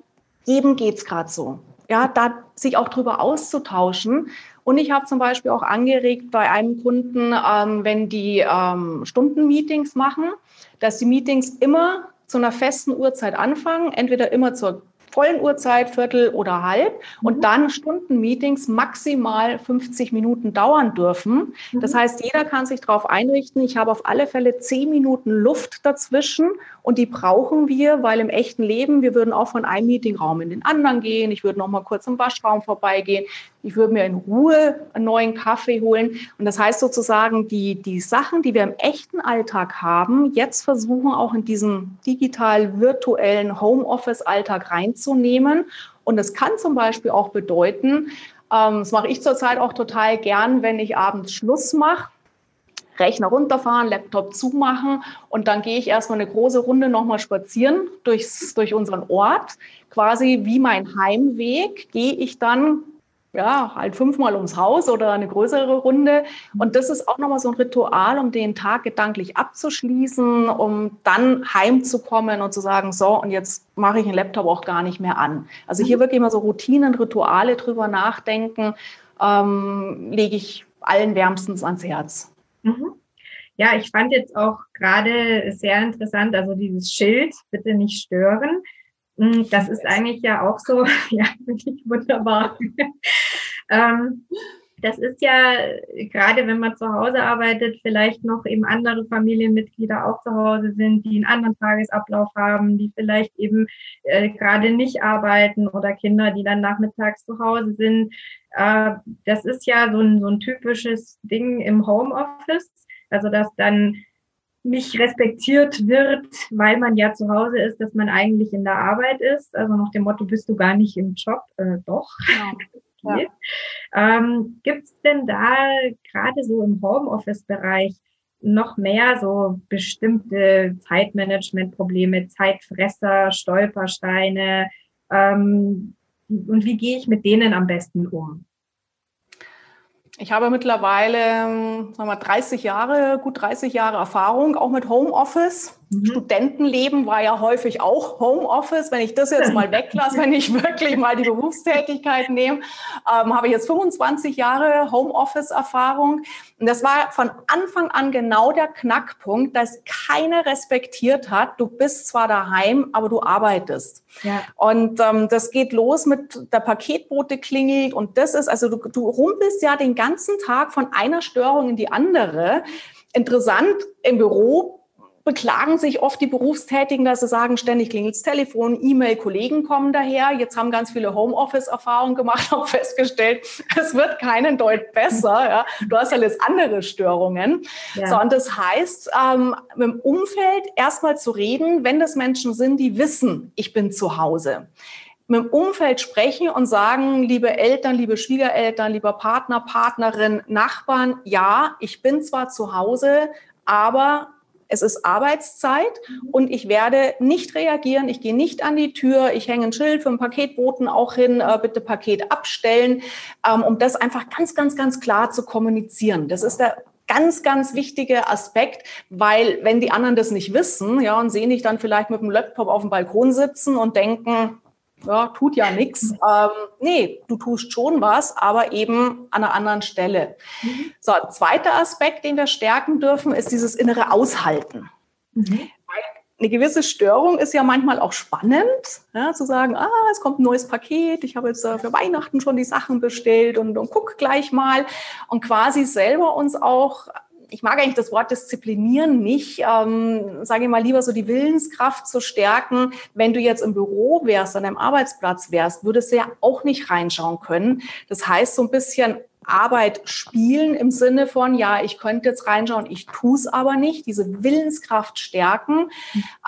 jedem geht es gerade so. Ja, da sich auch drüber auszutauschen. Und ich habe zum Beispiel auch angeregt bei einem Kunden, ähm, wenn die ähm, Stundenmeetings machen, dass die Meetings immer zu einer festen Uhrzeit anfangen, entweder immer zur vollen Uhrzeit, Viertel oder halb und mhm. dann Stundenmeetings maximal 50 Minuten dauern dürfen. Mhm. Das heißt, jeder kann sich darauf einrichten. Ich habe auf alle Fälle zehn Minuten Luft dazwischen und die brauchen wir, weil im echten Leben, wir würden auch von einem Meetingraum in den anderen gehen. Ich würde noch mal kurz im Waschraum vorbeigehen. Ich würde mir in Ruhe einen neuen Kaffee holen. Und das heißt sozusagen, die, die Sachen, die wir im echten Alltag haben, jetzt versuchen auch in diesen digital-virtuellen Homeoffice-Alltag reinzunehmen. Und das kann zum Beispiel auch bedeuten, ähm, das mache ich zurzeit auch total gern, wenn ich abends Schluss mache, Rechner runterfahren, Laptop zumachen und dann gehe ich erstmal eine große Runde nochmal spazieren durchs, durch unseren Ort. Quasi wie mein Heimweg gehe ich dann ja, halt fünfmal ums Haus oder eine größere Runde. Und das ist auch nochmal so ein Ritual, um den Tag gedanklich abzuschließen, um dann heimzukommen und zu sagen, so, und jetzt mache ich den Laptop auch gar nicht mehr an. Also hier mhm. wirklich mal so Routinen, Rituale drüber nachdenken, ähm, lege ich allen wärmstens ans Herz. Mhm. Ja, ich fand jetzt auch gerade sehr interessant, also dieses Schild, bitte nicht stören. Mm, das ist eigentlich ja auch so, ja, wirklich wunderbar. ähm, das ist ja gerade, wenn man zu Hause arbeitet, vielleicht noch eben andere Familienmitglieder auch zu Hause sind, die einen anderen Tagesablauf haben, die vielleicht eben äh, gerade nicht arbeiten oder Kinder, die dann nachmittags zu Hause sind. Äh, das ist ja so ein, so ein typisches Ding im Homeoffice. Also, dass dann nicht respektiert wird, weil man ja zu Hause ist, dass man eigentlich in der Arbeit ist. Also nach dem Motto, bist du gar nicht im Job? Äh, doch. Ja. Okay. Ja. Ähm, Gibt es denn da gerade so im Homeoffice-Bereich noch mehr so bestimmte Zeitmanagement-Probleme, Zeitfresser, Stolpersteine? Ähm, und wie gehe ich mit denen am besten um? Ich habe mittlerweile ähm, sagen wir, 30 Jahre, gut 30 Jahre Erfahrung, auch mit Homeoffice. Mhm. Studentenleben war ja häufig auch Homeoffice. Wenn ich das jetzt mal weglasse, wenn ich wirklich mal die Berufstätigkeit nehme, ähm, habe ich jetzt 25 Jahre Homeoffice-Erfahrung. Und das war von Anfang an genau der Knackpunkt, dass keiner respektiert hat, du bist zwar daheim, aber du arbeitest. Ja. Und ähm, das geht los mit der Paketbote klingelt und das ist, also du, du rumpelst ja den ganzen Tag von einer Störung in die andere. Interessant, im Büro beklagen sich oft die Berufstätigen, dass sie sagen, ständig klingelt das Telefon, E-Mail, Kollegen kommen daher. Jetzt haben ganz viele Homeoffice-Erfahrungen gemacht, haben festgestellt, es wird keinen Deut besser. Ja. Du hast jetzt andere Störungen. Ja. So, und das heißt, ähm, im Umfeld erstmal zu reden, wenn das Menschen sind, die wissen, ich bin zu Hause mit dem Umfeld sprechen und sagen, liebe Eltern, liebe Schwiegereltern, lieber Partner, Partnerin, Nachbarn, ja, ich bin zwar zu Hause, aber es ist Arbeitszeit mhm. und ich werde nicht reagieren, ich gehe nicht an die Tür, ich hänge ein Schild für einen Paketboten auch hin, äh, bitte Paket abstellen, ähm, um das einfach ganz, ganz, ganz klar zu kommunizieren. Das ist der ganz, ganz wichtige Aspekt, weil wenn die anderen das nicht wissen, ja, und sehen dich dann vielleicht mit dem Laptop auf dem Balkon sitzen und denken, ja, tut ja nichts. Ähm, nee, du tust schon was, aber eben an einer anderen Stelle. Mhm. So, zweiter Aspekt, den wir stärken dürfen, ist dieses innere Aushalten. Mhm. Eine gewisse Störung ist ja manchmal auch spannend, ja, zu sagen, ah, es kommt ein neues Paket, ich habe jetzt äh, für Weihnachten schon die Sachen bestellt und, und guck gleich mal und quasi selber uns auch ich mag eigentlich das Wort disziplinieren nicht, ähm, sage ich mal lieber so die Willenskraft zu stärken. Wenn du jetzt im Büro wärst, an deinem Arbeitsplatz wärst, würdest du ja auch nicht reinschauen können. Das heißt, so ein bisschen Arbeit spielen im Sinne von, ja, ich könnte jetzt reinschauen, ich tue es aber nicht, diese Willenskraft stärken,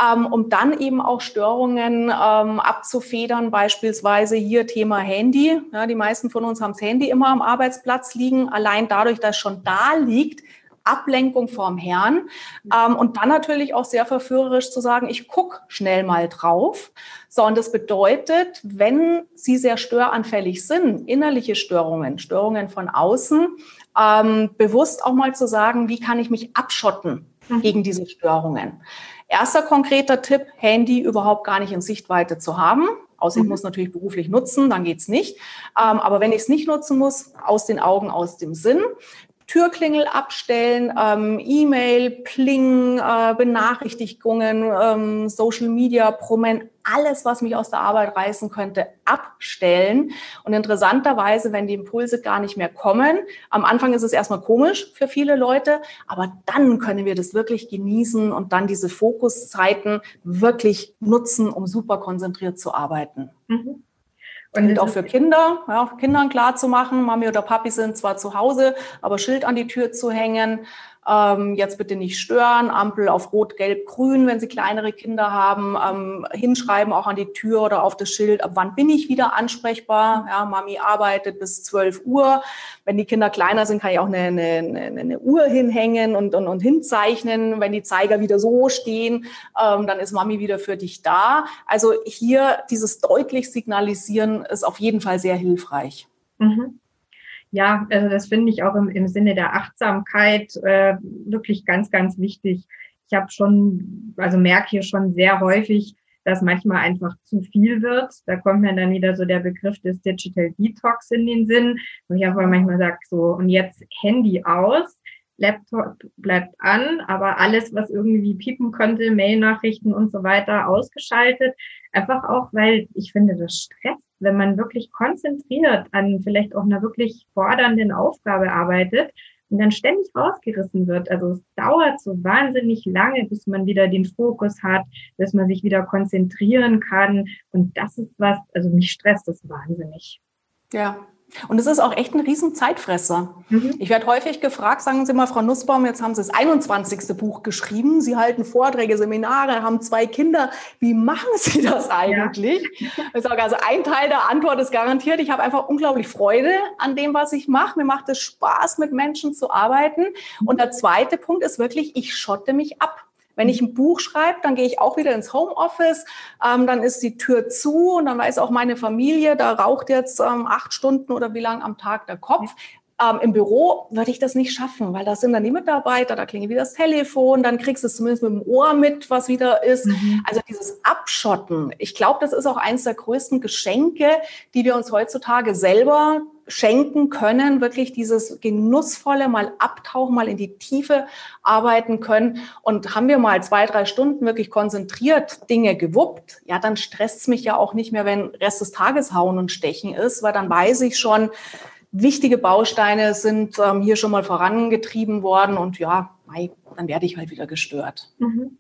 ähm, um dann eben auch Störungen ähm, abzufedern, beispielsweise hier Thema Handy. Ja, die meisten von uns haben das Handy immer am Arbeitsplatz liegen. Allein dadurch, dass es schon da liegt, Ablenkung vom Herrn ähm, und dann natürlich auch sehr verführerisch zu sagen, ich guck schnell mal drauf. So, und das bedeutet, wenn Sie sehr störanfällig sind, innerliche Störungen, Störungen von außen, ähm, bewusst auch mal zu sagen, wie kann ich mich abschotten mhm. gegen diese Störungen. Erster konkreter Tipp, Handy überhaupt gar nicht in Sichtweite zu haben. Außer ich mhm. muss natürlich beruflich nutzen, dann geht's nicht. Ähm, aber wenn ich es nicht nutzen muss, aus den Augen, aus dem Sinn. Türklingel abstellen, ähm, E-Mail, Pling, äh, Benachrichtigungen, ähm, Social Media, Promen, alles, was mich aus der Arbeit reißen könnte, abstellen. Und interessanterweise, wenn die Impulse gar nicht mehr kommen, am Anfang ist es erstmal komisch für viele Leute, aber dann können wir das wirklich genießen und dann diese Fokuszeiten wirklich nutzen, um super konzentriert zu arbeiten. Mhm. Und auch für Kinder, ja, Kindern klar zu machen, Mami oder Papi sind zwar zu Hause, aber Schild an die Tür zu hängen, ähm, jetzt bitte nicht stören, Ampel auf Rot, Gelb, Grün, wenn Sie kleinere Kinder haben, ähm, hinschreiben auch an die Tür oder auf das Schild, ab wann bin ich wieder ansprechbar. Ja, Mami arbeitet bis 12 Uhr. Wenn die Kinder kleiner sind, kann ich auch eine, eine, eine Uhr hinhängen und, und, und hinzeichnen. Wenn die Zeiger wieder so stehen, ähm, dann ist Mami wieder für dich da. Also hier dieses deutlich signalisieren ist auf jeden Fall sehr hilfreich. Mhm ja, also das finde ich auch im, im Sinne der Achtsamkeit äh, wirklich ganz, ganz wichtig. Ich habe schon, also merke hier schon sehr häufig, dass manchmal einfach zu viel wird. Da kommt mir dann wieder so der Begriff des Digital Detox in den Sinn, wo ich einfach manchmal sage, so, und jetzt Handy aus, Laptop bleibt an, aber alles, was irgendwie piepen könnte, Mailnachrichten und so weiter, ausgeschaltet. Einfach auch, weil ich finde, das stresst wenn man wirklich konzentriert an vielleicht auch einer wirklich fordernden Aufgabe arbeitet und dann ständig rausgerissen wird. Also es dauert so wahnsinnig lange, bis man wieder den Fokus hat, bis man sich wieder konzentrieren kann. Und das ist was, also mich stresst das wahnsinnig. Ja, und es ist auch echt ein riesen Zeitfresser. Mhm. Ich werde häufig gefragt, sagen Sie mal, Frau Nussbaum, jetzt haben Sie das 21. Buch geschrieben. Sie halten Vorträge, Seminare, haben zwei Kinder. Wie machen Sie das eigentlich? Ja. Ich sage, also ein Teil der Antwort ist garantiert, ich habe einfach unglaublich Freude an dem, was ich mache. Mir macht es Spaß, mit Menschen zu arbeiten. Und der zweite Punkt ist wirklich, ich schotte mich ab. Wenn ich ein Buch schreibe, dann gehe ich auch wieder ins Homeoffice, ähm, dann ist die Tür zu und dann weiß auch meine Familie, da raucht jetzt ähm, acht Stunden oder wie lang am Tag der Kopf. Ähm, Im Büro würde ich das nicht schaffen, weil da sind dann die Mitarbeiter, da klingelt wieder das Telefon, dann kriegst du es zumindest mit dem Ohr mit, was wieder ist. Mhm. Also dieses Abschotten, ich glaube, das ist auch eines der größten Geschenke, die wir uns heutzutage selber schenken können, wirklich dieses genussvolle mal abtauchen, mal in die Tiefe arbeiten können. Und haben wir mal zwei, drei Stunden wirklich konzentriert Dinge gewuppt, ja, dann stresst es mich ja auch nicht mehr, wenn Rest des Tages hauen und stechen ist, weil dann weiß ich schon, wichtige Bausteine sind ähm, hier schon mal vorangetrieben worden und ja, dann werde ich halt wieder gestört. Mhm.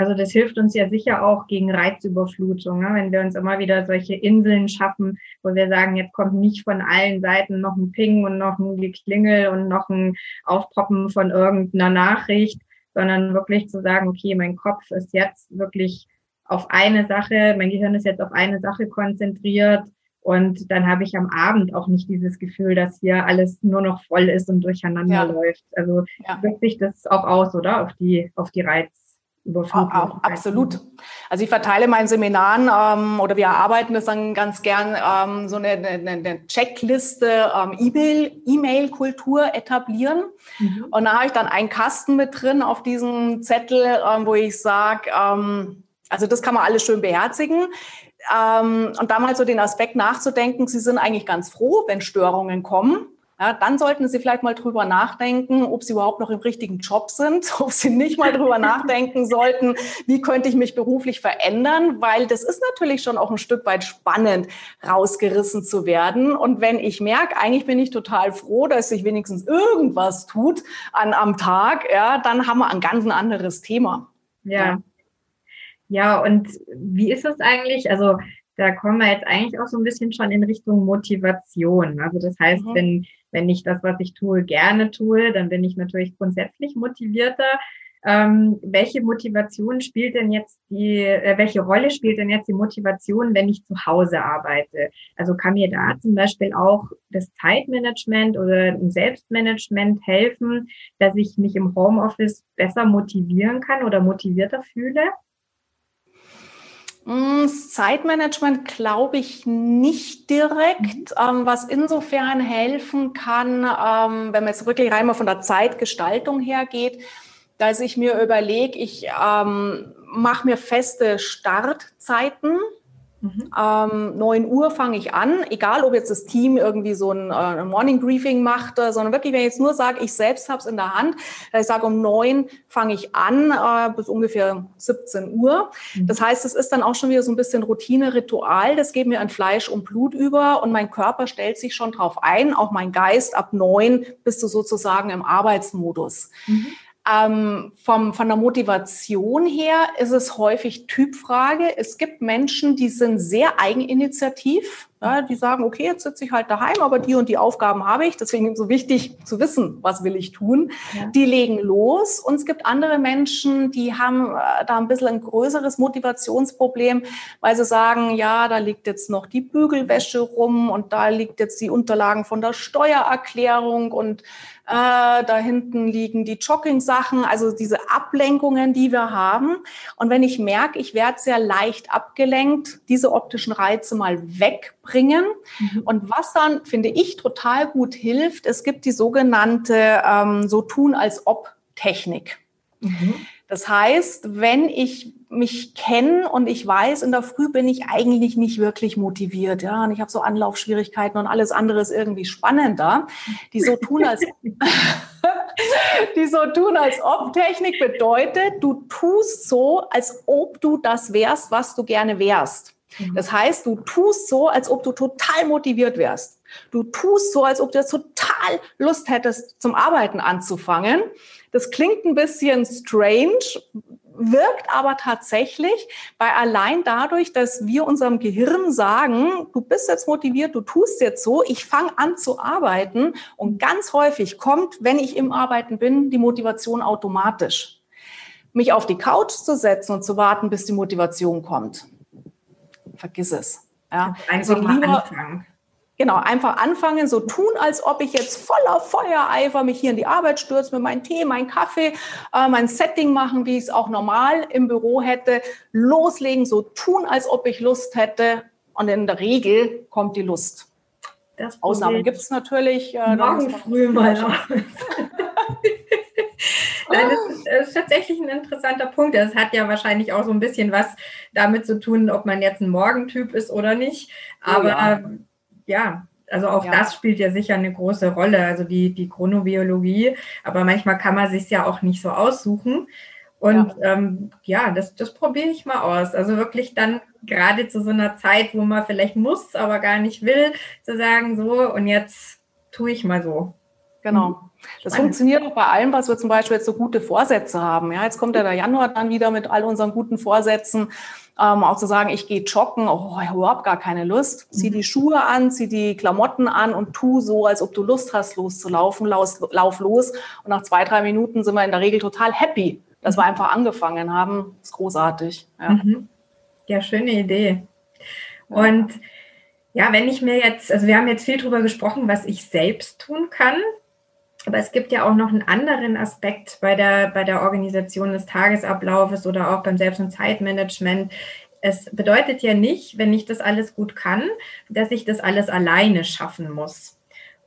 Also das hilft uns ja sicher auch gegen Reizüberflutung, ne? wenn wir uns immer wieder solche Inseln schaffen, wo wir sagen, jetzt kommt nicht von allen Seiten noch ein Ping und noch ein Geklingel und noch ein Aufpoppen von irgendeiner Nachricht, sondern wirklich zu sagen, okay, mein Kopf ist jetzt wirklich auf eine Sache, mein Gehirn ist jetzt auf eine Sache konzentriert Und dann habe ich am Abend auch nicht dieses Gefühl, dass hier alles nur noch voll ist und durcheinander ja. läuft. Also ja. wirkt sich das auch aus, oder? Auf die, auf die Reiz. Überflutung. Auch, absolut. Also ich verteile meinen Seminaren ähm, oder wir arbeiten das dann ganz gern ähm, so eine, eine, eine Checkliste ähm, E-Mail-Kultur etablieren. Mhm. Und da habe ich dann einen Kasten mit drin auf diesem Zettel, ähm, wo ich sage, ähm, also das kann man alles schön beherzigen. Ähm, und da mal so den Aspekt nachzudenken, Sie sind eigentlich ganz froh, wenn Störungen kommen. Ja, dann sollten Sie vielleicht mal drüber nachdenken, ob Sie überhaupt noch im richtigen Job sind, ob Sie nicht mal drüber nachdenken sollten, wie könnte ich mich beruflich verändern, weil das ist natürlich schon auch ein Stück weit spannend, rausgerissen zu werden. Und wenn ich merke, eigentlich bin ich total froh, dass sich wenigstens irgendwas tut an, am Tag, ja, dann haben wir ein ganz anderes Thema. Ja. ja. Ja, und wie ist es eigentlich? Also da kommen wir jetzt eigentlich auch so ein bisschen schon in Richtung Motivation. Also das heißt, mhm. wenn, wenn ich das, was ich tue, gerne tue, dann bin ich natürlich grundsätzlich motivierter. Ähm, welche Motivation spielt denn jetzt die, äh, welche Rolle spielt denn jetzt die Motivation, wenn ich zu Hause arbeite? Also kann mir da zum Beispiel auch das Zeitmanagement oder ein Selbstmanagement helfen, dass ich mich im Homeoffice besser motivieren kann oder motivierter fühle? Hm, Zeitmanagement glaube ich nicht direkt, mhm. ähm, was insofern helfen kann, ähm, wenn man jetzt wirklich rein mal von der Zeitgestaltung her geht, dass ich mir überlege, ich ähm, mache mir feste Startzeiten Mhm. Ähm, 9 Uhr fange ich an, egal ob jetzt das Team irgendwie so ein, äh, Morning Briefing macht, äh, sondern wirklich, wenn ich jetzt nur sage, ich selbst habe es in der Hand, ich sage, um 9 fange ich an äh, bis ungefähr 17 Uhr. Mhm. Das heißt, es ist dann auch schon wieder so ein bisschen Routine, Ritual, das geht mir an Fleisch und Blut über und mein Körper stellt sich schon drauf ein, auch mein Geist ab 9 bist du sozusagen im Arbeitsmodus. Mhm. Ähm, vom, von der Motivation her ist es häufig Typfrage. Es gibt Menschen, die sind sehr eigeninitiativ. Ja, die sagen, okay, jetzt sitze ich halt daheim, aber die und die Aufgaben habe ich. Deswegen ist es so wichtig zu wissen, was will ich tun. Ja. Die legen los. Und es gibt andere Menschen, die haben äh, da ein bisschen ein größeres Motivationsproblem, weil sie sagen, ja, da liegt jetzt noch die Bügelwäsche rum und da liegt jetzt die Unterlagen von der Steuererklärung und äh, da hinten liegen die Jogging-Sachen, also diese Ablenkungen, die wir haben. Und wenn ich merke, ich werde sehr leicht abgelenkt, diese optischen Reize mal wegbringen. Mhm. Und was dann, finde ich, total gut hilft, es gibt die sogenannte ähm, so tun als ob Technik. Mhm. Das heißt, wenn ich mich kenne und ich weiß, in der Früh bin ich eigentlich nicht wirklich motiviert, ja, und ich habe so Anlaufschwierigkeiten und alles andere ist irgendwie spannender, die so tun als die so tun als ob Technik bedeutet, du tust so, als ob du das wärst, was du gerne wärst. Mhm. Das heißt, du tust so, als ob du total motiviert wärst. Du tust so, als ob du total Lust hättest, zum Arbeiten anzufangen. Das klingt ein bisschen strange, wirkt aber tatsächlich, weil allein dadurch, dass wir unserem Gehirn sagen, du bist jetzt motiviert, du tust jetzt so, ich fange an zu arbeiten und ganz häufig kommt, wenn ich im Arbeiten bin, die Motivation automatisch. Mich auf die Couch zu setzen und zu warten, bis die Motivation kommt. Vergiss es. Ja. Also lieber, anfangen. Genau, einfach anfangen, so tun, als ob ich jetzt voller Feuereifer mich hier in die Arbeit stürze, mit meinem Tee, meinem Kaffee, äh, mein Setting machen, wie ich es auch normal im Büro hätte, loslegen, so tun, als ob ich Lust hätte. Und in der Regel kommt die Lust. Ausnahmen gibt es natürlich. Äh, morgen früh mal. Nein, das ist, das ist, tatsächlich ein interessanter Punkt. Das hat ja wahrscheinlich auch so ein bisschen was damit zu tun, ob man jetzt ein Morgentyp ist oder nicht. Aber oh ja ja, also auch ja. das spielt ja sicher eine große Rolle, also die, die Chronobiologie. Aber manchmal kann man sich ja auch nicht so aussuchen. Und ja, ähm, ja das, das probiere ich mal aus. Also wirklich dann gerade zu so einer Zeit, wo man vielleicht muss, aber gar nicht will, zu sagen, so und jetzt tue ich mal so. Genau. Mhm. Das funktioniert auch bei allem, was wir zum Beispiel jetzt so gute Vorsätze haben. Ja, jetzt kommt ja der Januar dann wieder mit all unseren guten Vorsätzen. Ähm, auch zu sagen, ich gehe joggen, oh, ich habe überhaupt gar keine Lust. Zieh die Schuhe an, zieh die Klamotten an und tu so, als ob du Lust hast, loszulaufen, lauf, lauf los. Und nach zwei, drei Minuten sind wir in der Regel total happy, dass wir einfach angefangen haben. Das ist großartig. Ja, mhm. ja schöne Idee. Und Ja, wenn ich mir jetzt, also wir haben jetzt viel darüber gesprochen, was ich selbst tun kann. Aber es gibt ja auch noch einen anderen Aspekt bei der, bei der Organisation des Tagesablaufes oder auch beim Selbst- und Zeitmanagement. Es bedeutet ja nicht, wenn ich das alles gut kann, dass ich das alles alleine schaffen muss.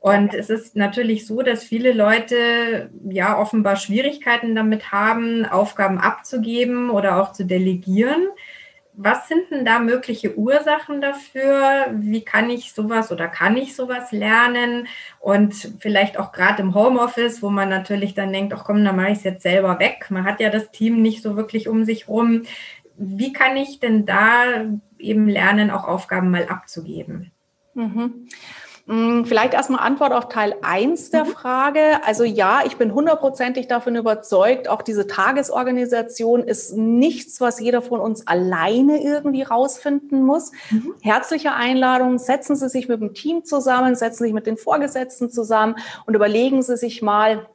Und es ist natürlich so, dass viele Leute ja offenbar Schwierigkeiten damit haben, Aufgaben abzugeben oder auch zu delegieren. Was sind denn da mögliche Ursachen dafür? Wie kann ich sowas oder kann ich sowas lernen? Und vielleicht auch gerade im Homeoffice, wo man natürlich dann denkt, ach komm, dann mache ich es jetzt selber weg. Man hat ja das Team nicht so wirklich um sich rum. Wie kann ich denn da eben lernen, auch Aufgaben mal abzugeben? Mhm. Hm, vielleicht erstmal Antwort auf Teil 1 der mhm. Frage. Also ja, ich bin hundertprozentig davon überzeugt, auch diese Tagesorganisation ist nichts, was jeder von uns alleine irgendwie rausfinden muss. Mhm. Herzliche Einladung, setzen Sie sich mit dem Team zusammen, setzen Sie sich mit den Vorgesetzten zusammen und überlegen Sie sich mal,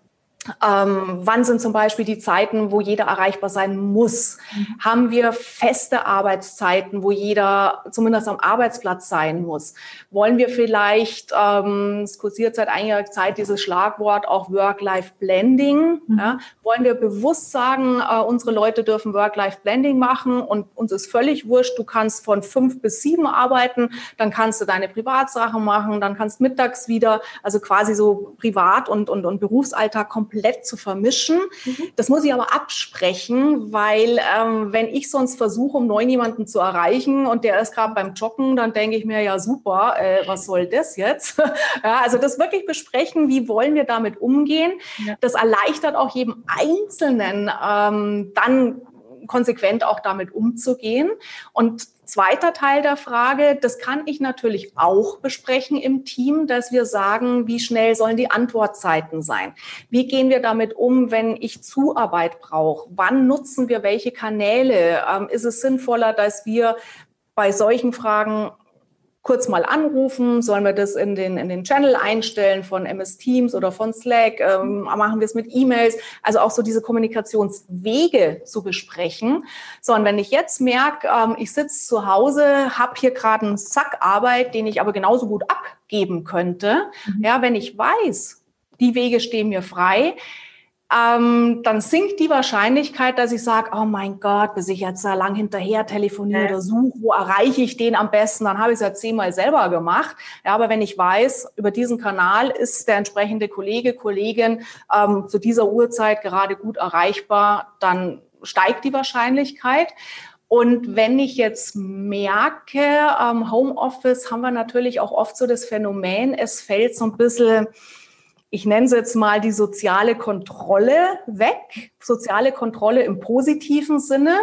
ähm, wann sind zum Beispiel die Zeiten, wo jeder erreichbar sein muss? Mhm. Haben wir feste Arbeitszeiten, wo jeder zumindest am Arbeitsplatz sein muss? Wollen wir vielleicht, ähm, es kursiert seit einiger Zeit dieses Schlagwort auch Work-Life-Blending, mhm. ja? wollen wir bewusst sagen, äh, unsere Leute dürfen Work-Life-Blending machen und uns ist völlig wurscht, du kannst von fünf bis sieben arbeiten, dann kannst du deine Privatsachen machen, dann kannst mittags wieder, also quasi so Privat- und, und, und Berufsalltag komplett komplett zu vermischen. Mhm. Das muss ich aber absprechen, weil ähm, wenn ich sonst versuche, um neun jemanden zu erreichen und der ist gerade beim Joggen, dann denke ich mir, ja super, äh, was soll das jetzt? ja, also das wirklich besprechen, wie wollen wir damit umgehen. Ja. Das erleichtert auch jedem Einzelnen ähm, dann konsequent auch damit umzugehen. Und zweiter Teil der Frage, das kann ich natürlich auch besprechen im Team, dass wir sagen, wie schnell sollen die Antwortzeiten sein? Wie gehen wir damit um, wenn ich Zuarbeit brauche? Wann nutzen wir welche Kanäle? Ähm, ist es sinnvoller, dass wir bei solchen Fragen kurz mal anrufen? Sollen wir das in den, in den Channel einstellen von MS Teams oder von Slack? Ähm, machen wir es mit E-Mails? Also auch so diese Kommunikationswege zu besprechen. So, und wenn ich jetzt merke, ähm, ich sitze zu Hause, habe hier gerade einen Sack Arbeit, den ich aber genauso gut abgeben könnte. Mhm. Ja, wenn ich weiß, die Wege stehen mir frei, ähm, dann sinkt die Wahrscheinlichkeit, dass ich sage, oh mein Gott, bis ich jetzt da lang hinterher telefoniere ja. oder suche, wo erreiche ich den am besten, dann habe ich es ja zehnmal selber gemacht. Ja, aber wenn ich weiß, über diesen Kanal ist der entsprechende Kollege, Kollegin ähm, zu dieser Uhrzeit gerade gut erreichbar, dann steigt die Wahrscheinlichkeit. Und wenn ich jetzt merke, ähm, Homeoffice haben wir natürlich auch oft so das Phänomen, es fällt so ein bisschen ich nenne es jetzt mal die soziale Kontrolle weg. Soziale Kontrolle im positiven Sinne.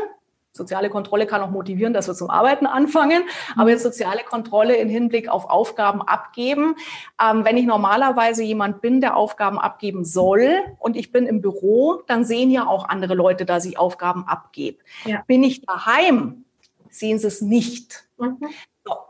Soziale Kontrolle kann auch motivieren, dass wir zum Arbeiten anfangen, aber jetzt soziale Kontrolle im Hinblick auf Aufgaben abgeben. Ähm, wenn ich normalerweise jemand bin, der Aufgaben abgeben soll und ich bin im Büro, dann sehen ja auch andere Leute, dass ich Aufgaben abgebe. Ja. Bin ich daheim, sehen sie es nicht. Mhm.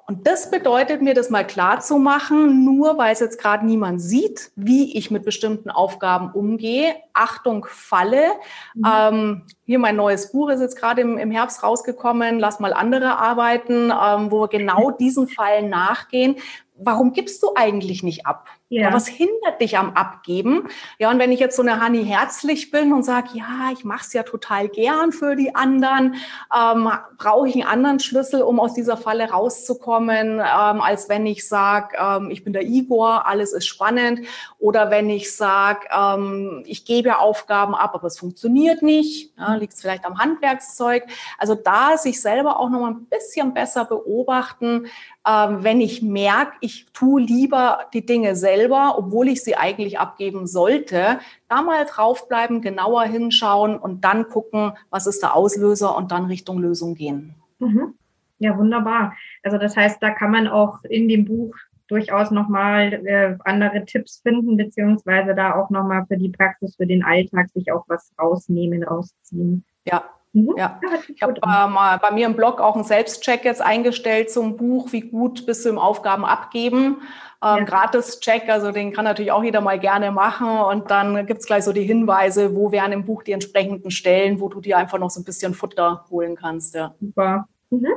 Und das bedeutet mir, das mal klar zu machen, nur weil es jetzt gerade niemand sieht, wie ich mit bestimmten Aufgaben umgehe. Achtung, Falle. Mhm. Ähm, hier mein neues Buch ist jetzt gerade im, im, Herbst rausgekommen. Lass mal andere arbeiten, ähm, wo wir genau diesen Fallen nachgehen. Warum gibst du eigentlich nicht ab? Ja. was hindert dich am Abgeben? Ja, und wenn ich jetzt so eine Hanni herzlich bin und sage, ja, ich mache es ja total gern für die anderen, ähm, brauche ich einen anderen Schlüssel, um aus dieser Falle rauszukommen, ähm, als wenn ich sage, ähm, ich bin der Igor, alles ist spannend. Oder wenn ich sage, ähm, ich gebe Aufgaben ab, aber es funktioniert nicht, ja, liegt es vielleicht am Handwerkszeug. Also da sich selber auch noch mal ein bisschen besser beobachten, ähm, wenn ich merke, ich tue lieber die Dinge selber obwohl ich sie eigentlich abgeben sollte, da mal draufbleiben, genauer hinschauen und dann gucken, was ist der Auslöser und dann Richtung Lösung gehen. Mhm. Ja, wunderbar. Also das heißt, da kann man auch in dem Buch durchaus nochmal äh, andere Tipps finden, beziehungsweise da auch nochmal für die Praxis, für den Alltag sich auch was rausnehmen, rausziehen. Ja, Mhm. Ja, ich habe äh, mal bei mir im Blog auch einen Selbstcheck jetzt eingestellt zum Buch, wie gut bist du im Aufgaben abgeben. Ähm, ja. Gratis-Check, also den kann natürlich auch jeder mal gerne machen. Und dann gibt's gleich so die Hinweise, wo wären im Buch die entsprechenden Stellen, wo du dir einfach noch so ein bisschen Futter holen kannst. Ja. Super. Mhm.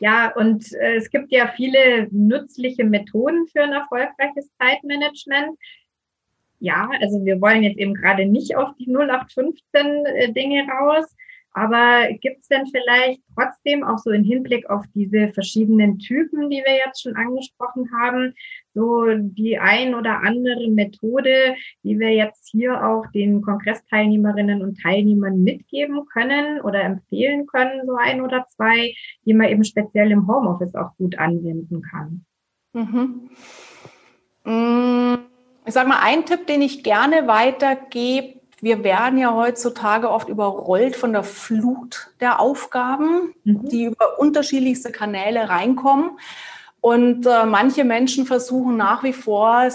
Ja, und äh, es gibt ja viele nützliche Methoden für ein erfolgreiches Zeitmanagement. Ja, also wir wollen jetzt eben gerade nicht auf die 0815 äh, Dinge raus, aber gibt es denn vielleicht trotzdem auch so im Hinblick auf diese verschiedenen Typen, die wir jetzt schon angesprochen haben, so die ein oder andere Methode, die wir jetzt hier auch den Kongressteilnehmerinnen und Teilnehmern mitgeben können oder empfehlen können, so ein oder zwei, die man eben speziell im Homeoffice auch gut anwenden kann? Mhm. Mm, ich sage mal, ein Tipp, den ich gerne weitergebe, wir werden ja heutzutage oft überrollt von der Flut der Aufgaben, mhm. die über unterschiedlichste Kanäle reinkommen. Und äh, manche Menschen versuchen nach wie vor,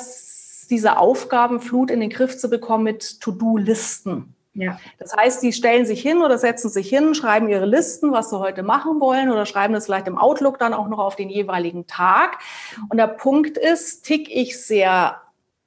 diese Aufgabenflut in den Griff zu bekommen mit To-Do-Listen. Ja. Das heißt, die stellen sich hin oder setzen sich hin, schreiben ihre Listen, was sie heute machen wollen oder schreiben das vielleicht im Outlook dann auch noch auf den jeweiligen Tag. Und der Punkt ist, tick ich sehr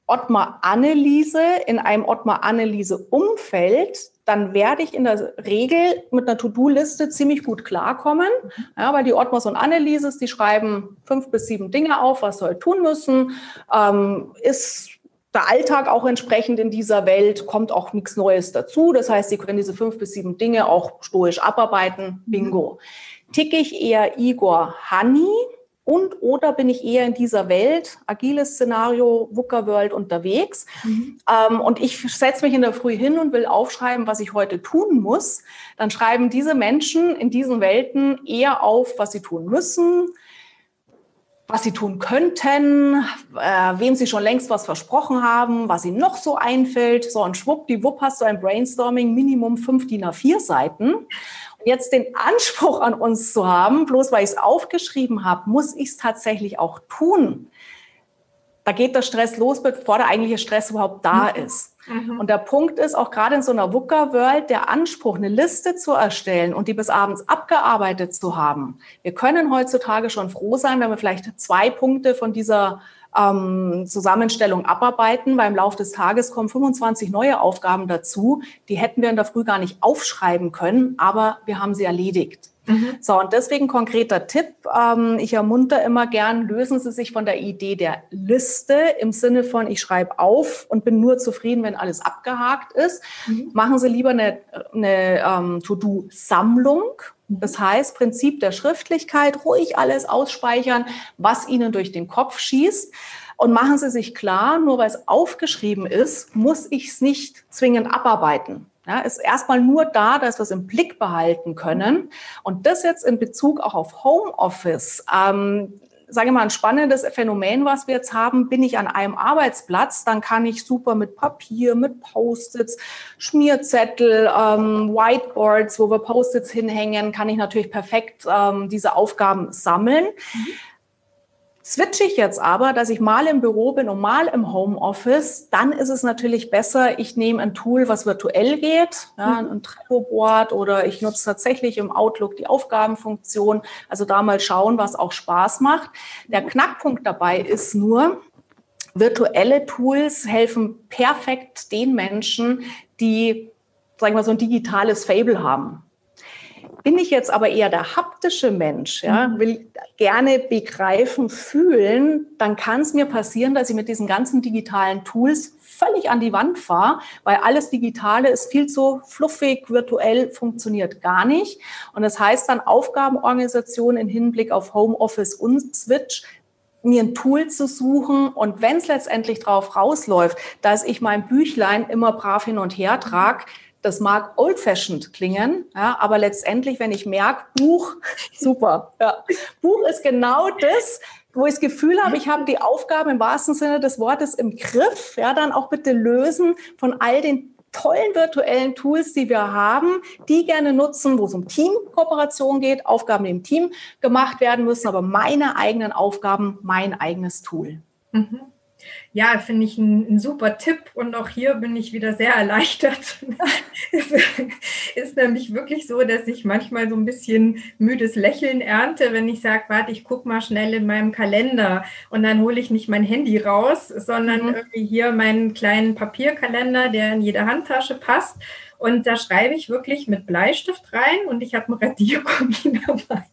Ottmar Anneliese in einem Ottmar Anneliese Umfeld, dann werde ich in der Regel mit einer To-Do-Liste ziemlich gut klarkommen, ja, weil die Ottmars und Annelieses, die schreiben fünf bis sieben Dinge auf, was soll tun müssen, ähm, ist der Alltag auch entsprechend in dieser Welt, kommt auch nichts Neues dazu. Das heißt, Sie können diese fünf bis sieben Dinge auch stoisch abarbeiten. Bingo. Ticke ich eher Igor Honey, und oder bin ich eher in dieser Welt, agiles Szenario, VUCA World unterwegs mhm. ähm, und ich setze mich in der Früh hin und will aufschreiben, was ich heute tun muss, dann schreiben diese Menschen in diesen Welten eher auf, was sie tun müssen, was sie tun könnten, äh, wem sie schon längst was versprochen haben, was ihnen noch so einfällt. So ein schwuppdiwupp hast du ein Brainstorming, Minimum fünf DIN A4 Seiten jetzt den Anspruch an uns zu haben, bloß weil ich es aufgeschrieben habe, muss ich es tatsächlich auch tun. Da geht der Stress los, bevor der eigentliche Stress überhaupt da mhm. ist. Mhm. Und der Punkt ist, auch gerade in so einer VUCA-World, der Anspruch, eine Liste zu erstellen und die bis abends abgearbeitet zu haben. Wir können heutzutage schon froh sein, wenn wir vielleicht zwei Punkte von dieser ähm, Zusammenstellung abarbeiten, weil im Laufe des Tages kommen 25 neue Aufgaben dazu. Die hätten wir in der Früh gar nicht aufschreiben können, aber wir haben sie erledigt. Mhm. So, und deswegen konkreter Tipp. Ähm, ich ermunter immer gern, lösen Sie sich von der Idee der Liste im Sinne von, ich schreibe auf und bin nur zufrieden, wenn alles abgehakt ist. Mhm. Machen Sie lieber eine, eine ähm, To-Do-Sammlung. Das heißt, Prinzip der Schriftlichkeit, ruhig alles ausspeichern, was Ihnen durch den Kopf schießt. Und machen Sie sich klar, nur weil es aufgeschrieben ist, muss ich es nicht zwingend abarbeiten. Ja, ist erstmal nur da, dass wir es im Blick behalten können. Und das jetzt in Bezug auch auf Homeoffice. Ähm, sage mal, ein spannendes Phänomen, was wir jetzt haben, bin ich an einem Arbeitsplatz, dann kann ich super mit Papier, mit Post-its, Schmierzettel, ähm, Whiteboards, wo wir Post-its hinhängen, kann ich natürlich perfekt ähm, diese Aufgaben sammeln. Mhm. Switche ich jetzt aber, dass ich mal im Büro bin und mal im Homeoffice, dann ist es natürlich besser, ich nehme ein Tool, was virtuell geht, ja, mhm. ein Trello-Board oder ich nutze tatsächlich im Outlook die Aufgabenfunktion. Also da mal schauen, was auch Spaß macht. Der Knackpunkt dabei ist nur, virtuelle Tools helfen perfekt den Menschen, die, sagen wir mal, so ein digitales Fable haben. Bin ich jetzt aber eher der haptische Mensch, ja, mhm. will gerne begreifen, fühlen, dann kann es mir passieren, dass ich mit diesen ganzen digitalen Tools völlig an die Wand fahre, weil alles Digitale ist viel zu fluffig, virtuell funktioniert gar nicht. Und das heißt dann Aufgabenorganisation im Hinblick auf Homeoffice und Switch mir ein Tool zu suchen und wenn es letztendlich drauf rausläuft, dass ich mein Büchlein immer brav hin und her trage, das mag old-fashioned klingen, ja, aber letztendlich, wenn ich merke, Buch, super. Ja. Buch ist genau das, wo ich das Gefühl habe, ich habe die Aufgabe im wahrsten Sinne des Wortes im Griff, ja, dann auch bitte lösen von all den tollen virtuellen Tools, die wir haben, die gerne nutzen, wo es um Teamkooperation geht, Aufgaben im Team gemacht werden müssen, aber meine eigenen Aufgaben, mein eigenes Tool. Mhm. Ja, finde ich ein, super Tipp und auch hier bin ich wieder sehr erleichtert. es ist nämlich wirklich so, dass ich manchmal so ein bisschen müdes Lächeln ernte, wenn ich sage, warte, ich gucke mal schnell in meinem Kalender und dann hole ich nicht mein Handy raus, sondern mhm. irgendwie hier meinen kleinen Papierkalender, der in jede Handtasche passt und da schreibe ich wirklich mit Bleistift rein und ich habe ein Radiergummi dabei.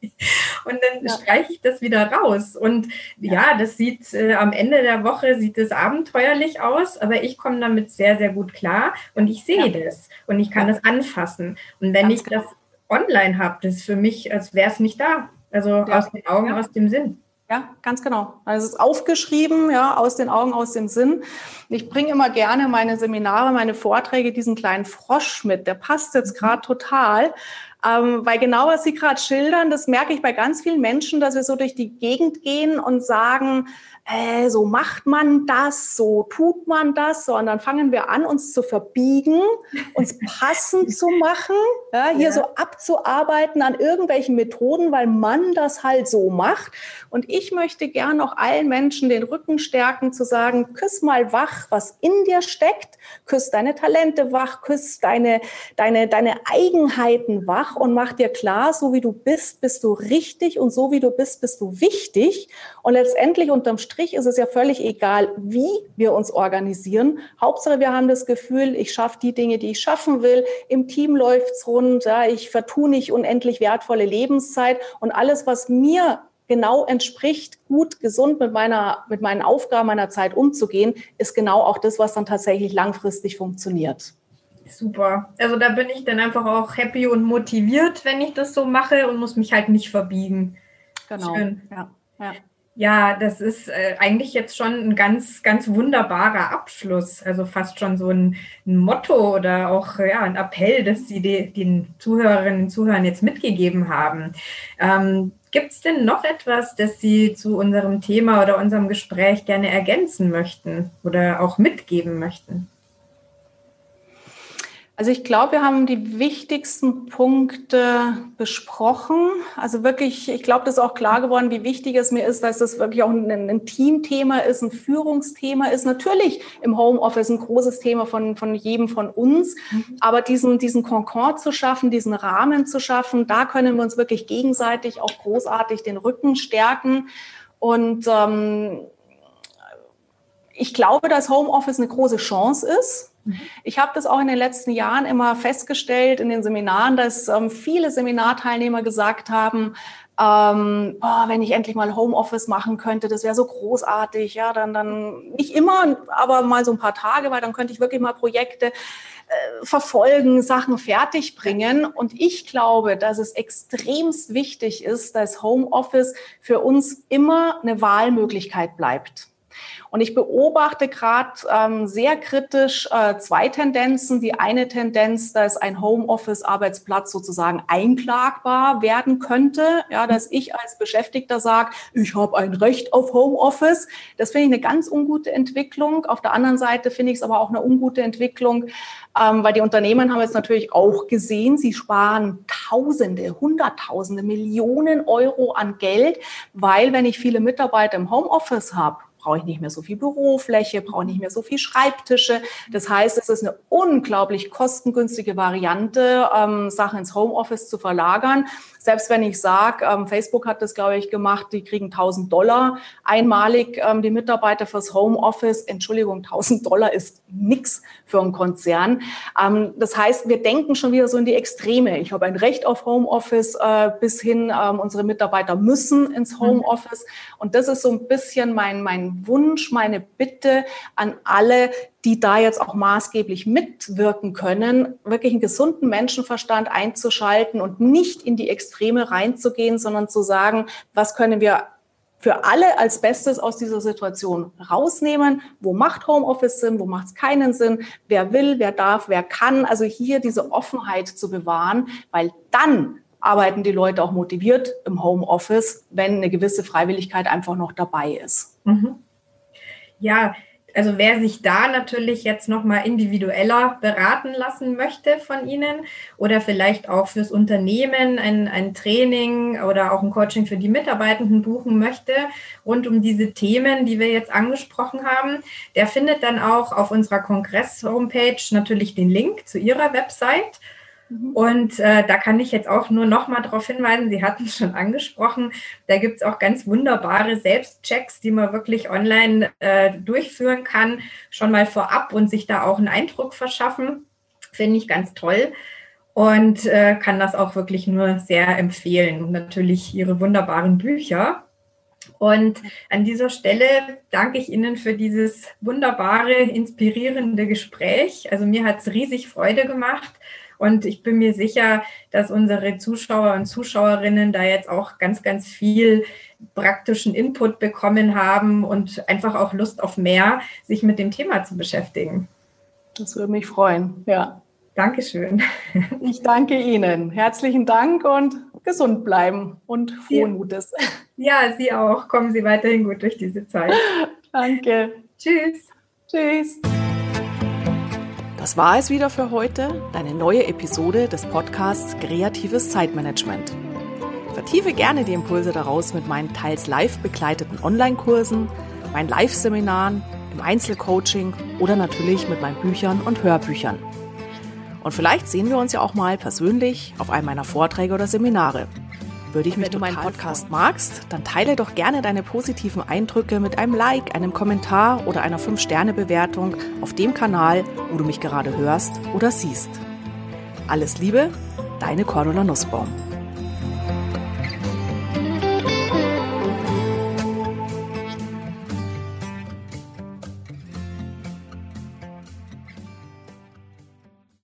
Und dann ja. streiche ich das wieder raus. Und ja, ja das sieht äh, am Ende der Woche sieht es abenteuerlich aus, aber ich komme damit sehr, sehr gut klar und ich sehe ja. das und ich kann es anfassen. Und wenn Ganz ich genau. das online habe, das ist für mich, als wäre es nicht da. Also aus den Augen, aus dem Sinn. Ja, ganz genau. Also es ist aufgeschrieben, ja, aus den Augen, aus dem Sinn. Ich bringe immer gerne meine Seminare, meine Vorträge, diesen kleinen Frosch mit. Der passt jetzt gerade total, ähm, weil genau was Sie gerade schildern, das merke ich bei ganz vielen Menschen, dass wir so durch die Gegend gehen und sagen, äh, so macht man das, so tut man das, so und dann fangen wir an, uns zu verbiegen, uns passend zu machen, ja, hier ja. so abzuarbeiten an irgendwelchen Methoden, weil man das halt so macht. Und ich möchte gern auch allen Menschen den Rücken stärken, zu sagen, küss mal wach, was in dir steckt, küss deine Talente wach, küss deine, deine, deine Eigenheiten wach und mach dir klar, so wie du bist, bist du richtig und so wie du bist, bist du wichtig. Und letztendlich unterm Strich Strich ist es ja völlig egal, wie wir uns organisieren. Hauptsache, wir haben das Gefühl, ich schaffe die Dinge, die ich schaffen will. Im Team läuft's rund. Ja, ich vertue nicht unendlich wertvolle Lebenszeit und alles, was mir genau entspricht, gut, gesund mit meiner, mit meinen Aufgaben meiner Zeit umzugehen, ist genau auch das, was dann tatsächlich langfristig funktioniert. Super. Also da bin ich dann einfach auch happy und motiviert, wenn ich das so mache und muss mich halt nicht verbiegen. Genau. Schön. Ja. ja. Ja, das ist äh, eigentlich jetzt schon ein ganz, ganz wunderbarer Abschluss. Also fast schon so ein, ein Motto oder auch ja, ein Appell, das Sie de, den Zuhörerinnen und Zuhörern jetzt mitgegeben haben. Ähm, Gibt es denn noch etwas, das Sie zu unserem Thema oder unserem Gespräch gerne ergänzen möchten oder auch mitgeben möchten? Also ich glaube, wir haben die wichtigsten Punkte besprochen. Also wirklich, ich glaube, das ist auch klar geworden, wie wichtig es mir ist, dass das wirklich auch ein, ein Teamthema ist, ein Führungsthema ist. Natürlich im Homeoffice ein großes Thema von, von jedem von uns. Aber diesen, diesen Concord zu schaffen, diesen Rahmen zu schaffen, da können wir uns wirklich gegenseitig auch großartig den Rücken stärken. Und ähm, ich glaube, dass Homeoffice eine große Chance ist. Ich habe das auch in den letzten Jahren immer festgestellt in den Seminaren, dass ähm, viele Seminarteilnehmer gesagt haben, ähm, oh, wenn ich endlich mal Homeoffice machen könnte, das wäre so großartig. Ja, dann, dann nicht immer, aber mal so ein paar Tage, weil dann könnte ich wirklich mal Projekte äh, verfolgen, Sachen fertigbringen. Und ich glaube, dass es extremst wichtig ist, dass Homeoffice für uns immer eine Wahlmöglichkeit bleibt. Und ich beobachte gerade ähm, sehr kritisch äh, zwei Tendenzen. Die eine Tendenz, dass ein Homeoffice-Arbeitsplatz sozusagen einklagbar werden könnte. Ja, dass ich als Beschäftigter sage, ich habe ein Recht auf Homeoffice. Das finde ich eine ganz ungute Entwicklung. Auf der anderen Seite finde ich es aber auch eine ungute Entwicklung, ähm, weil die Unternehmen haben jetzt natürlich auch gesehen, sie sparen Tausende, Hunderttausende, Millionen Euro an Geld, weil wenn ich viele Mitarbeiter im Homeoffice habe, brauche ich nicht mehr so viel Bürofläche, brauche nicht mehr so viel Schreibtische. Das heißt, es ist eine unglaublich kostengünstige Variante, ähm, Sachen ins Homeoffice zu verlagern. Selbst wenn ich sage, ähm, Facebook hat das, glaube ich, gemacht, die kriegen 1000 Dollar einmalig, ähm, die Mitarbeiter fürs Homeoffice. Entschuldigung, 1000 Dollar ist nichts für einen Konzern. Ähm, das heißt, wir denken schon wieder so in die Extreme. Ich habe ein Recht auf Homeoffice äh, bis hin, ähm, unsere Mitarbeiter müssen ins mhm. Homeoffice. Und das ist so ein bisschen mein, mein Wunsch, meine Bitte an alle, die da jetzt auch maßgeblich mitwirken können, wirklich einen gesunden Menschenverstand einzuschalten und nicht in die Extreme reinzugehen, sondern zu sagen, was können wir für alle als Bestes aus dieser Situation rausnehmen. Wo macht Homeoffice Sinn? Wo macht es keinen Sinn? Wer will, wer darf, wer kann? Also hier diese Offenheit zu bewahren, weil dann arbeiten die Leute auch motiviert im Homeoffice, wenn eine gewisse Freiwilligkeit einfach noch dabei ist. Mhm. Ja, also wer sich da natürlich jetzt nochmal individueller beraten lassen möchte von Ihnen oder vielleicht auch fürs Unternehmen ein, ein Training oder auch ein Coaching für die Mitarbeitenden buchen möchte, rund um diese Themen, die wir jetzt angesprochen haben, der findet dann auch auf unserer Kongress-Homepage natürlich den Link zu Ihrer Website. Mhm. Und äh, da kann ich jetzt auch nur noch mal darauf hinweisen, Sie hatten es schon angesprochen, da gibt es auch ganz wunderbare Selbstchecks, die man wirklich online äh, durchführen kann, schon mal vorab und sich da auch einen Eindruck verschaffen. Finde ich ganz toll und äh, kann das auch wirklich nur sehr empfehlen. Und natürlich Ihre wunderbaren Bücher. Und an dieser Stelle danke ich Ihnen für dieses wunderbare, inspirierende Gespräch. Also mir hat es riesig Freude gemacht. Und ich bin mir sicher, dass unsere Zuschauer und Zuschauerinnen da jetzt auch ganz, ganz viel praktischen Input bekommen haben und einfach auch Lust auf mehr, sich mit dem Thema zu beschäftigen. Das würde mich freuen, ja. Dankeschön. Ich danke Ihnen. Herzlichen Dank und gesund bleiben und frohen. Mutes. Ja, Sie auch. Kommen Sie weiterhin gut durch diese Zeit. Danke. Tschüss. Tschüss. Das war es wieder für heute, deine neue Episode des Podcasts Kreatives Zeitmanagement. Vertiefe gerne die Impulse daraus mit meinen teils live begleiteten Online-Kursen, meinen Live-Seminaren, im Einzelcoaching oder natürlich mit meinen Büchern und Hörbüchern. Und vielleicht sehen wir uns ja auch mal persönlich auf einem meiner Vorträge oder Seminare. Würde ich mich Wenn du meinen Podcast magst, dann teile doch gerne deine positiven Eindrücke mit einem Like, einem Kommentar oder einer 5-Sterne-Bewertung auf dem Kanal, wo du mich gerade hörst oder siehst. Alles Liebe, deine Cordula Nussbaum.